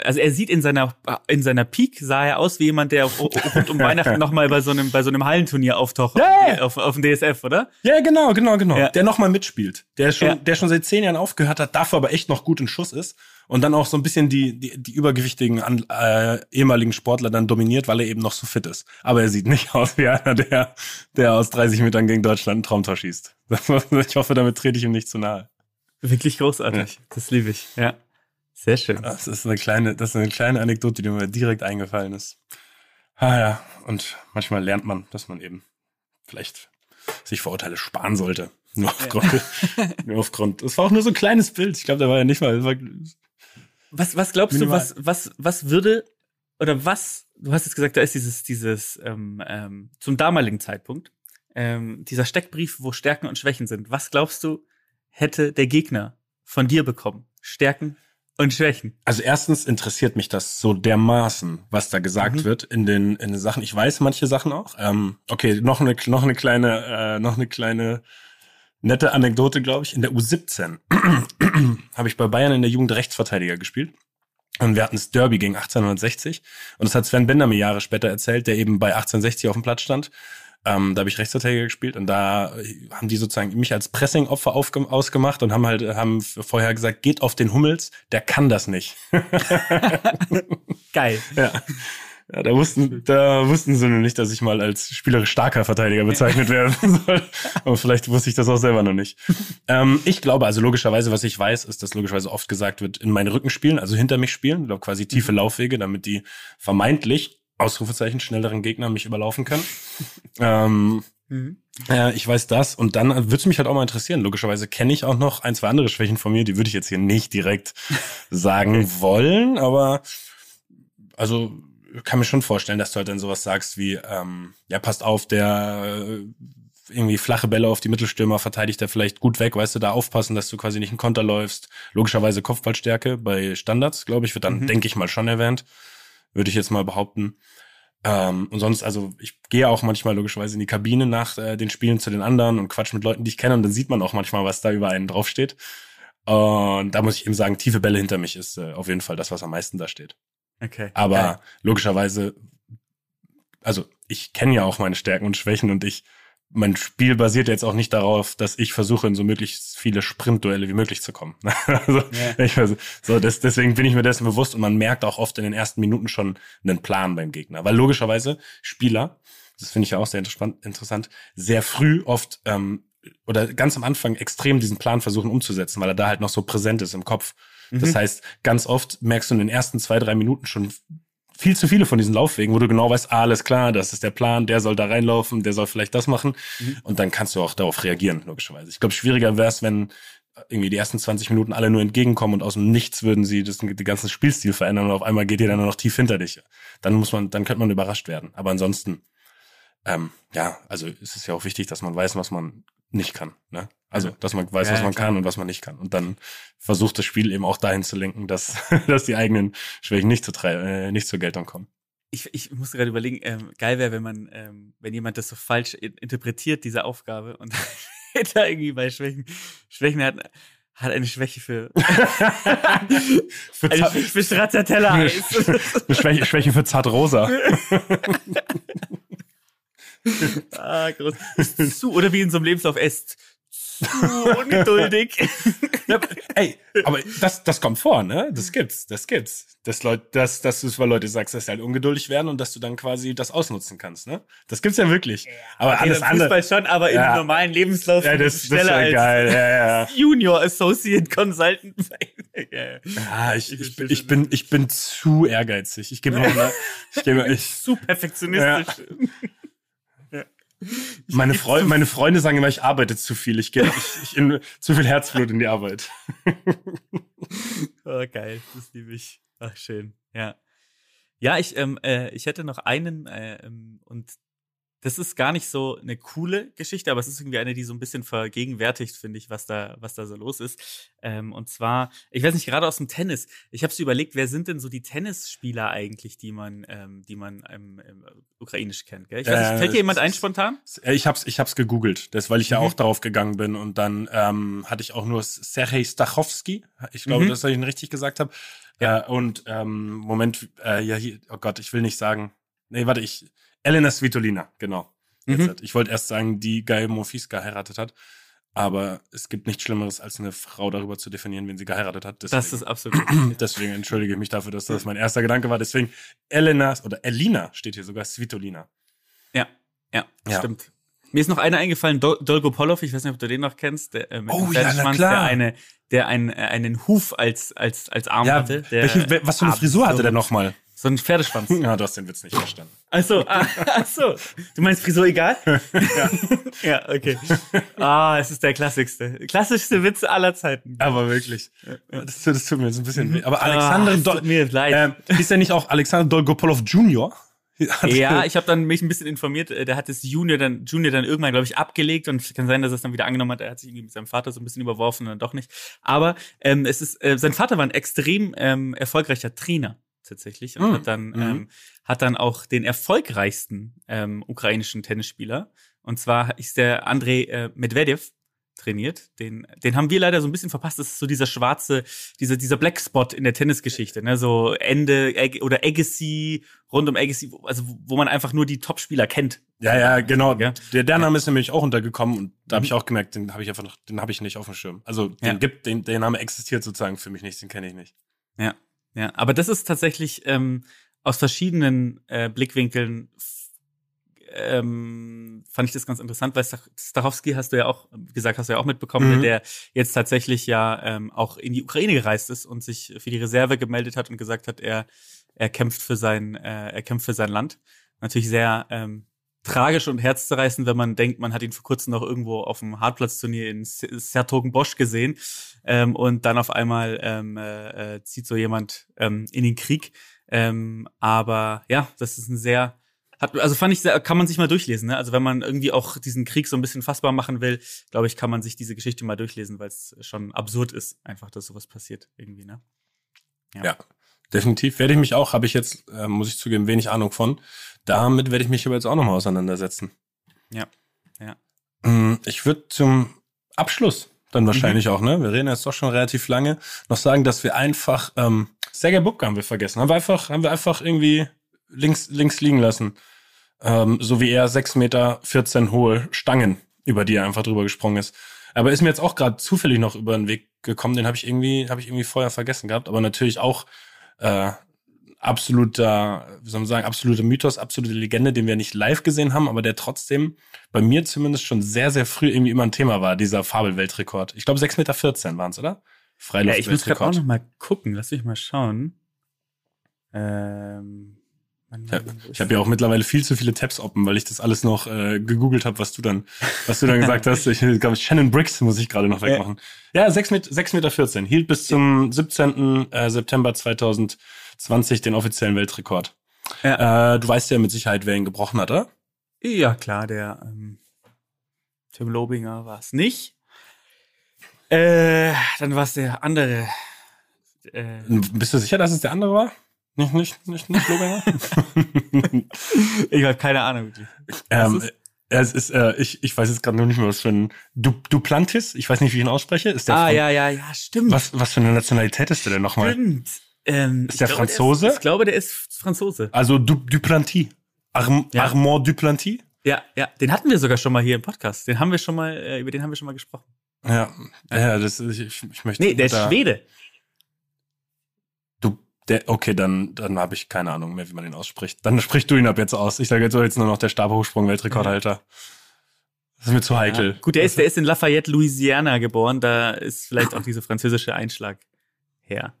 Also er sieht in seiner in seiner Peak sah er aus wie jemand, der rund um Weihnachten nochmal bei so einem bei so einem Hallenturnier auftaucht Ja. auf, auf dem DSF, oder? Ja, genau, genau, genau. Ja. Der nochmal mitspielt. Der schon, Ja. der schon seit zehn Jahren aufgehört hat, dafür aber echt noch gut in Schuss ist. Und dann auch so ein bisschen die, die, die übergewichtigen an, äh, ehemaligen Sportler dann dominiert, weil er eben noch so fit ist. Aber er sieht nicht aus wie einer, der, der aus 30 Metern gegen Deutschland ein Traumtor schießt. Ich hoffe, damit trete ich ihm nicht zu nahe. Wirklich großartig. Das liebe ich. Ja. Sehr schön. Das ist eine kleine, das ist eine kleine Anekdote, die mir direkt eingefallen ist. Ah ja, und manchmal lernt man, dass man eben vielleicht sich Vorurteile sparen sollte. Nur aufgrund, nur aufgrund. Es war auch nur so ein kleines Bild. Ich glaube, da war ja nicht mal. War, Was, was glaubst Minimal. du, was, was, was würde, oder was, du hast jetzt gesagt, da ist dieses, dieses, ähm, ähm, zum damaligen Zeitpunkt, ähm, dieser Steckbrief, wo Stärken und Schwächen sind. Was glaubst du, hätte der Gegner von dir bekommen? Stärken und Schwächen. also erstens interessiert mich das so dermaßen, was da gesagt Mhm. wird in den in den Sachen. Ich weiß manche Sachen auch. Ähm, okay, noch eine noch eine kleine äh, noch eine kleine nette Anekdote, glaube ich. In der U17 habe ich bei Bayern in der Jugend Rechtsverteidiger gespielt. Und wir hatten das Derby gegen 1860. Und das hat Sven Bender mir Jahre später erzählt, der eben bei 1860 auf dem Platz stand. Ähm, da habe ich Rechtsverteidiger gespielt und da haben die sozusagen mich als Pressing-Opfer ausgemacht und haben halt haben vorher gesagt, geht auf den Hummels, der kann das nicht. Geil. Ja. Ja, da wussten, da wussten sie nur nicht, dass ich mal als spielerisch starker Verteidiger bezeichnet werden soll. Aber vielleicht wusste ich das auch selber noch nicht. Ähm, ich glaube, also logischerweise, was ich weiß, ist, dass logischerweise oft gesagt wird, in meine Rücken spielen, also hinter mich spielen, ich glaube quasi tiefe Laufwege, damit die vermeintlich Ausrufezeichen schnelleren Gegner mich überlaufen können. ähm, Mhm. ja, ich weiß das und dann würde es mich halt auch mal interessieren. Logischerweise kenne ich auch noch ein, zwei andere Schwächen von mir, die würde ich jetzt hier nicht direkt sagen wollen, aber also kann mir schon vorstellen, dass du halt dann sowas sagst wie, ähm, ja, passt auf, der äh, irgendwie flache Bälle auf die Mittelstürmer verteidigt er vielleicht gut weg, weißt du, da aufpassen, dass du quasi nicht einen Konter läufst. Logischerweise Kopfballstärke bei Standards, glaube ich, wird dann, Mhm. denke ich mal, schon erwähnt. Würde ich jetzt mal behaupten. Ähm, und sonst, also ich gehe auch manchmal logischerweise in die Kabine nach äh, den Spielen zu den anderen und quatsch mit Leuten, die ich kenne und dann sieht man auch manchmal, was da über einen draufsteht. Und da muss ich eben sagen, tiefe Bälle hinter mich ist äh, auf jeden Fall das, was am meisten da steht. Okay. Aber Geil. logischerweise, also ich kenne ja auch meine Stärken und Schwächen und ich, mein Spiel basiert jetzt auch nicht darauf, dass ich versuche, in so möglichst viele Sprintduelle wie möglich zu kommen. also, Ja. ich weiß, so das, deswegen bin ich mir dessen bewusst und man merkt auch oft in den ersten Minuten schon einen Plan beim Gegner. Weil logischerweise Spieler, das finde ich ja auch sehr interessant, interessant sehr früh oft ähm, oder ganz am Anfang extrem diesen Plan versuchen umzusetzen, weil er da halt noch so präsent ist im Kopf. Das Mhm. heißt, ganz oft merkst du in den ersten zwei, drei Minuten schon viel zu viele von diesen Laufwegen, wo du genau weißt, ah, alles klar, das ist der Plan, der soll da reinlaufen, der soll vielleicht das machen. Mhm. Und dann kannst du auch darauf reagieren, logischerweise. Ich glaube, schwieriger wäre es, wenn irgendwie die ersten 20 Minuten alle nur entgegenkommen und aus dem Nichts würden sie das, den ganzen Spielstil verändern und auf einmal geht ihr dann nur noch tief hinter dich. Dann muss man, dann könnte man überrascht werden. Aber ansonsten, ähm, ja, also es ist ja auch wichtig, dass man weiß, was man nicht kann. Ne? Also, dass man weiß, Ja, was man klar. kann und was man nicht kann. Und dann versucht das Spiel eben auch dahin zu lenken, dass, dass die eigenen Schwächen nicht, zu äh, nicht zur Geltung kommen. Ich, ich musste gerade überlegen, ähm, geil wäre, wenn man, ähm, wenn jemand das so falsch in- interpretiert, diese Aufgabe, und da irgendwie bei Schwächen, Schwächen hat, hat eine Schwäche für, Für, eine Schwäche für Stracciatella-Eis. eine Schwäche, Schwäche für Zartrosa. ah, groß. Zu, oder wie in so einem Lebenslauf, er zu ungeduldig. Ja, ey, aber das, das kommt vor, ne? Das gibt's, das gibt's. Das Leute, das, dass du es weil Leute sagst, dass sie halt ungeduldig werden und dass du dann quasi das ausnutzen kannst, ne? Das gibt's ja wirklich. Aber Okay, alles andere. Fußball schon, aber Ja. im normalen Lebenslauf Ja, das, das schneller wäre als geil. Ja, ja. Junior Associate Consultant. ja, ja. Ich, Ich ich, bin, ich bin, ich bin zu ehrgeizig. Ich gebe mir, ich gebe, ich, Zu perfektionistisch. meine, Freu meine Freunde sagen immer, ich arbeite zu viel. Ich in, zu viel Herzblut in die Arbeit. Oh, geil, das liebe ich. Ach, schön. Ja. Ja, ich, ähm, äh, ich hätte noch einen, äh, ähm, und das ist gar nicht so eine coole Geschichte, aber es ist irgendwie eine, die so ein bisschen vergegenwärtigt, finde ich, was da, was da so los ist. Ähm, und zwar, ich weiß nicht, gerade aus dem Tennis. Ich habe so überlegt, wer sind denn so die Tennisspieler eigentlich, die man, ähm, die man ähm, im ukrainisch kennt? Gell? Ich weiß nicht, Äh, fällt dir jemand ein spontan? Äh, Ich hab's, ich hab's gegoogelt, das, weil ich ja Mhm. auch darauf gegangen bin und dann ähm, hatte ich auch nur Sergej Stachowski. Ich glaube, Mhm. dass ich ihn richtig gesagt habe. Ja. Äh, und ähm, Moment, äh, ja, hier, oh Gott, ich will nicht sagen. Nee, warte, ich. Elena Svitolina, genau. Mhm. Ich wollte erst sagen, die Guy Monfils geheiratet hat. Aber es gibt nichts Schlimmeres, als eine Frau darüber zu definieren, wen sie geheiratet hat. Deswegen, Das ist absolut. deswegen entschuldige ich mich dafür, dass das mein erster Gedanke war. Deswegen Elena oder Elina steht hier sogar Svitolina. ja, ja, Ja. stimmt. Mir ist noch einer eingefallen, Dol Dolgopolov, ich weiß nicht, ob du den noch kennst, der, äh, mit Oh ja, na klar. der eine, der einen, äh, einen Huf als, als, als Arm Ja, hatte. Der welche, wel- was für eine Frisur hatte der nochmal? So ein Pferdeschwanz. Ja, du hast den Witz nicht verstanden. Achso, ah, ach so. Du meinst Frisur egal? ja. ja, okay. Ah, es ist der klassischste. Klassischste Witz aller Zeiten. Aber wirklich. Das, das tut mir jetzt ein bisschen weh. Aber Alexander ah, Dol tut mir leid. ähm, ist er nicht auch Alexander Dolgopolov Jr.? Ja, ich habe dann mich ein bisschen informiert. äh, Der hat das Junior dann, Junior dann irgendwann, glaube ich, abgelegt und kann sein, dass er es dann wieder angenommen hat. Er hat sich irgendwie mit seinem Vater so ein bisschen überworfen und dann doch nicht. Aber ähm, es ist, äh, sein Vater war ein extrem ähm, erfolgreicher Trainer tatsächlich und Mhm. hat dann Mhm. ähm, hat dann auch den erfolgreichsten ähm, ukrainischen Tennisspieler und zwar ist der Andrei äh, Medvedev trainiert. Den, den haben wir leider so ein bisschen verpasst. Das ist so dieser schwarze, dieser, dieser Black Spot in der Tennisgeschichte, ne? So Ende oder Agassi, rund um Agassi, wo- also wo- man einfach nur die Topspieler kennt. ja, ja, genau. Ja. Der, der Name ist nämlich auch untergekommen und da habe Mhm. ich auch gemerkt, den habe ich einfach noch, den habe ich nicht auf dem Schirm. Also den Ja. gibt, den, der Name existiert sozusagen für mich nicht, den kenne ich nicht. Ja, ja. Aber das ist tatsächlich ähm, aus verschiedenen äh, Blickwinkeln ähm, fand ich das ganz interessant, weil Stachowski hast du ja auch wie gesagt, hast du ja auch mitbekommen, Mhm. der jetzt tatsächlich ja ähm, auch in die Ukraine gereist ist und sich für die Reserve gemeldet hat und gesagt hat, er er kämpft für sein äh, er kämpft für sein Land. Natürlich sehr ähm, tragisch und herzzerreißend, wenn man denkt, man hat ihn vor kurzem noch irgendwo auf dem Hartplatzturnier in Sertogenbosch gesehen ähm, und dann auf einmal ähm, äh, äh, zieht so jemand ähm, in den Krieg. Ähm, aber ja, das ist ein sehr hat, also fand ich kann man sich mal durchlesen. Ne? Also wenn man irgendwie auch diesen Krieg so ein bisschen fassbar machen will, glaube ich, kann man sich diese Geschichte mal durchlesen, weil es schon absurd ist, einfach, dass sowas passiert irgendwie. Ne? Ja, definitiv. Werde ich mich auch, habe ich jetzt, äh, muss ich zugeben, wenig Ahnung von. Damit werde ich mich aber jetzt auch nochmal auseinandersetzen. Ja, ja. Mm, Ich würde zum Abschluss dann wahrscheinlich auch, ne? Wir reden jetzt doch schon relativ lange, noch sagen, dass wir einfach, ähm, Sergei Bubka haben wir vergessen. Haben wir einfach, haben wir einfach irgendwie links, links liegen lassen. Ähm, so wie er 6 Meter 14 hohe Stangen, über die er einfach drüber gesprungen ist. Aber ist mir jetzt auch gerade zufällig noch über den Weg gekommen, den habe ich irgendwie, habe ich irgendwie vorher vergessen gehabt. Aber natürlich auch äh, absoluter, wie soll man sagen, absoluter Mythos, absolute Legende, den wir nicht live gesehen haben, aber der trotzdem bei mir zumindest schon sehr, sehr früh irgendwie immer ein Thema war, dieser Fabelweltrekord. Ich glaube 6,14 Meter waren es, oder? ja ich muss gerade auch noch mal gucken. Lass mich mal schauen. Ähm, Mann, Ja, ich habe ja auch mittlerweile viel zu viele Tabs open, weil ich das alles noch äh, gegoogelt habe, was du dann, was du dann gesagt hast. Ich glaube, Shannon Briggs muss ich gerade noch wegmachen. Ja, 6 Meter, 6 Meter 14. Hielt bis zum 17. Äh, September 2020 den offiziellen Weltrekord. Ja. Äh, du weißt ja mit Sicherheit, wer ihn gebrochen hat, oder? Ja, klar, der ähm, Tim Lobinger war es nicht. Äh, dann war es der andere. Äh, Bist du sicher, dass es der andere war? Nicht, nicht, nicht, nicht Lobinger? ich habe keine Ahnung wirklich. ähm, ist- es ist, äh, ich, ich weiß jetzt gerade nur nicht mehr, was für ein du Duplantis, ich weiß nicht, wie ich ihn ausspreche. Ist der Ah, Fran- ja, ja, ja, stimmt. was, was für eine Nationalität ist der denn nochmal? Stimmt. Ähm, Ist ich der glaube, Franzose? ist, ich glaube, der ist Franzose. Also du, Duplantis. Arm, Ja. Armand Duplantis? Ja, ja, den hatten wir sogar schon mal hier im Podcast. Den haben wir schon mal, äh, über den haben wir schon mal gesprochen. Ja, ja, das ist, ich, ich möchte. Nee, der ist da- Schwede. Der, okay, dann, dann habe ich keine Ahnung mehr, wie man ihn ausspricht. Dann sprich du ihn ab jetzt aus. Ich sage jetzt jetzt nur noch der Stabhochsprung-Weltrekordhalter. Das ist mir zu heikel. Ja. Gut, der ist, der ist in Lafayette, Louisiana geboren. Da ist vielleicht auch dieser französische Einschlag her.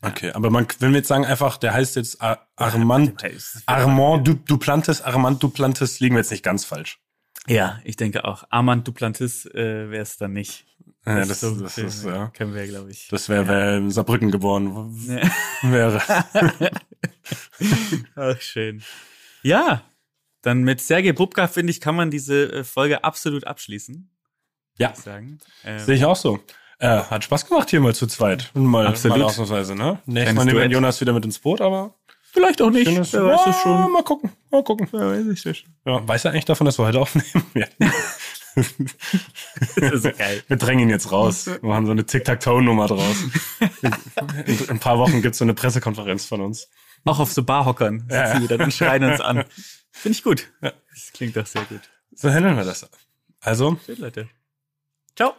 Okay, aber man, wenn wir jetzt sagen einfach, der heißt jetzt Ar Armand, Armand du, Duplantis, Armand Duplantis, liegen wir jetzt nicht ganz falsch. Ja, ich denke auch. Armand Duplantis äh, wäre es dann nicht. Ja, das, das, viel, ist, ja. Können wir, glaube ich. Das wäre, wer in Saarbrücken geboren Ja. wäre. Ach, schön. Ja, Dann mit Sergei Bubka, finde ich, kann man diese äh, Folge absolut abschließen. Ja. ich Sagen. Ähm, Sehe ich auch so. Äh, hat Spaß gemacht hier mal zu zweit. Mal, Absolut. mal ausnahmsweise, ne? Nächstes Mal nehmen wir. Jonas wieder mit ins Boot, aber vielleicht auch nicht. schönes, Wer weiß es Ja, schon. Mal gucken, mal gucken. Wer weiß schon. Ja, weiß er eigentlich davon, dass wir heute aufnehmen? Ja. Das ist geil. Wir drängen ihn jetzt raus. Wir machen so eine Tic-Tac-Toe-Nummer draus. In, in ein paar Wochen gibt's so eine Pressekonferenz von uns. Auch auf so Barhockern sitzen Ja. wir dann und schreien uns an. Finde ich gut. Das klingt doch sehr gut. So handeln wir das. Also, Schön, Leute. Ciao.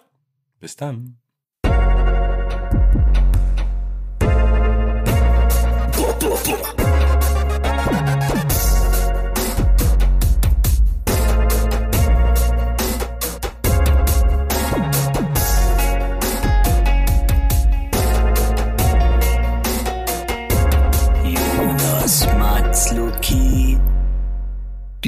bis dann.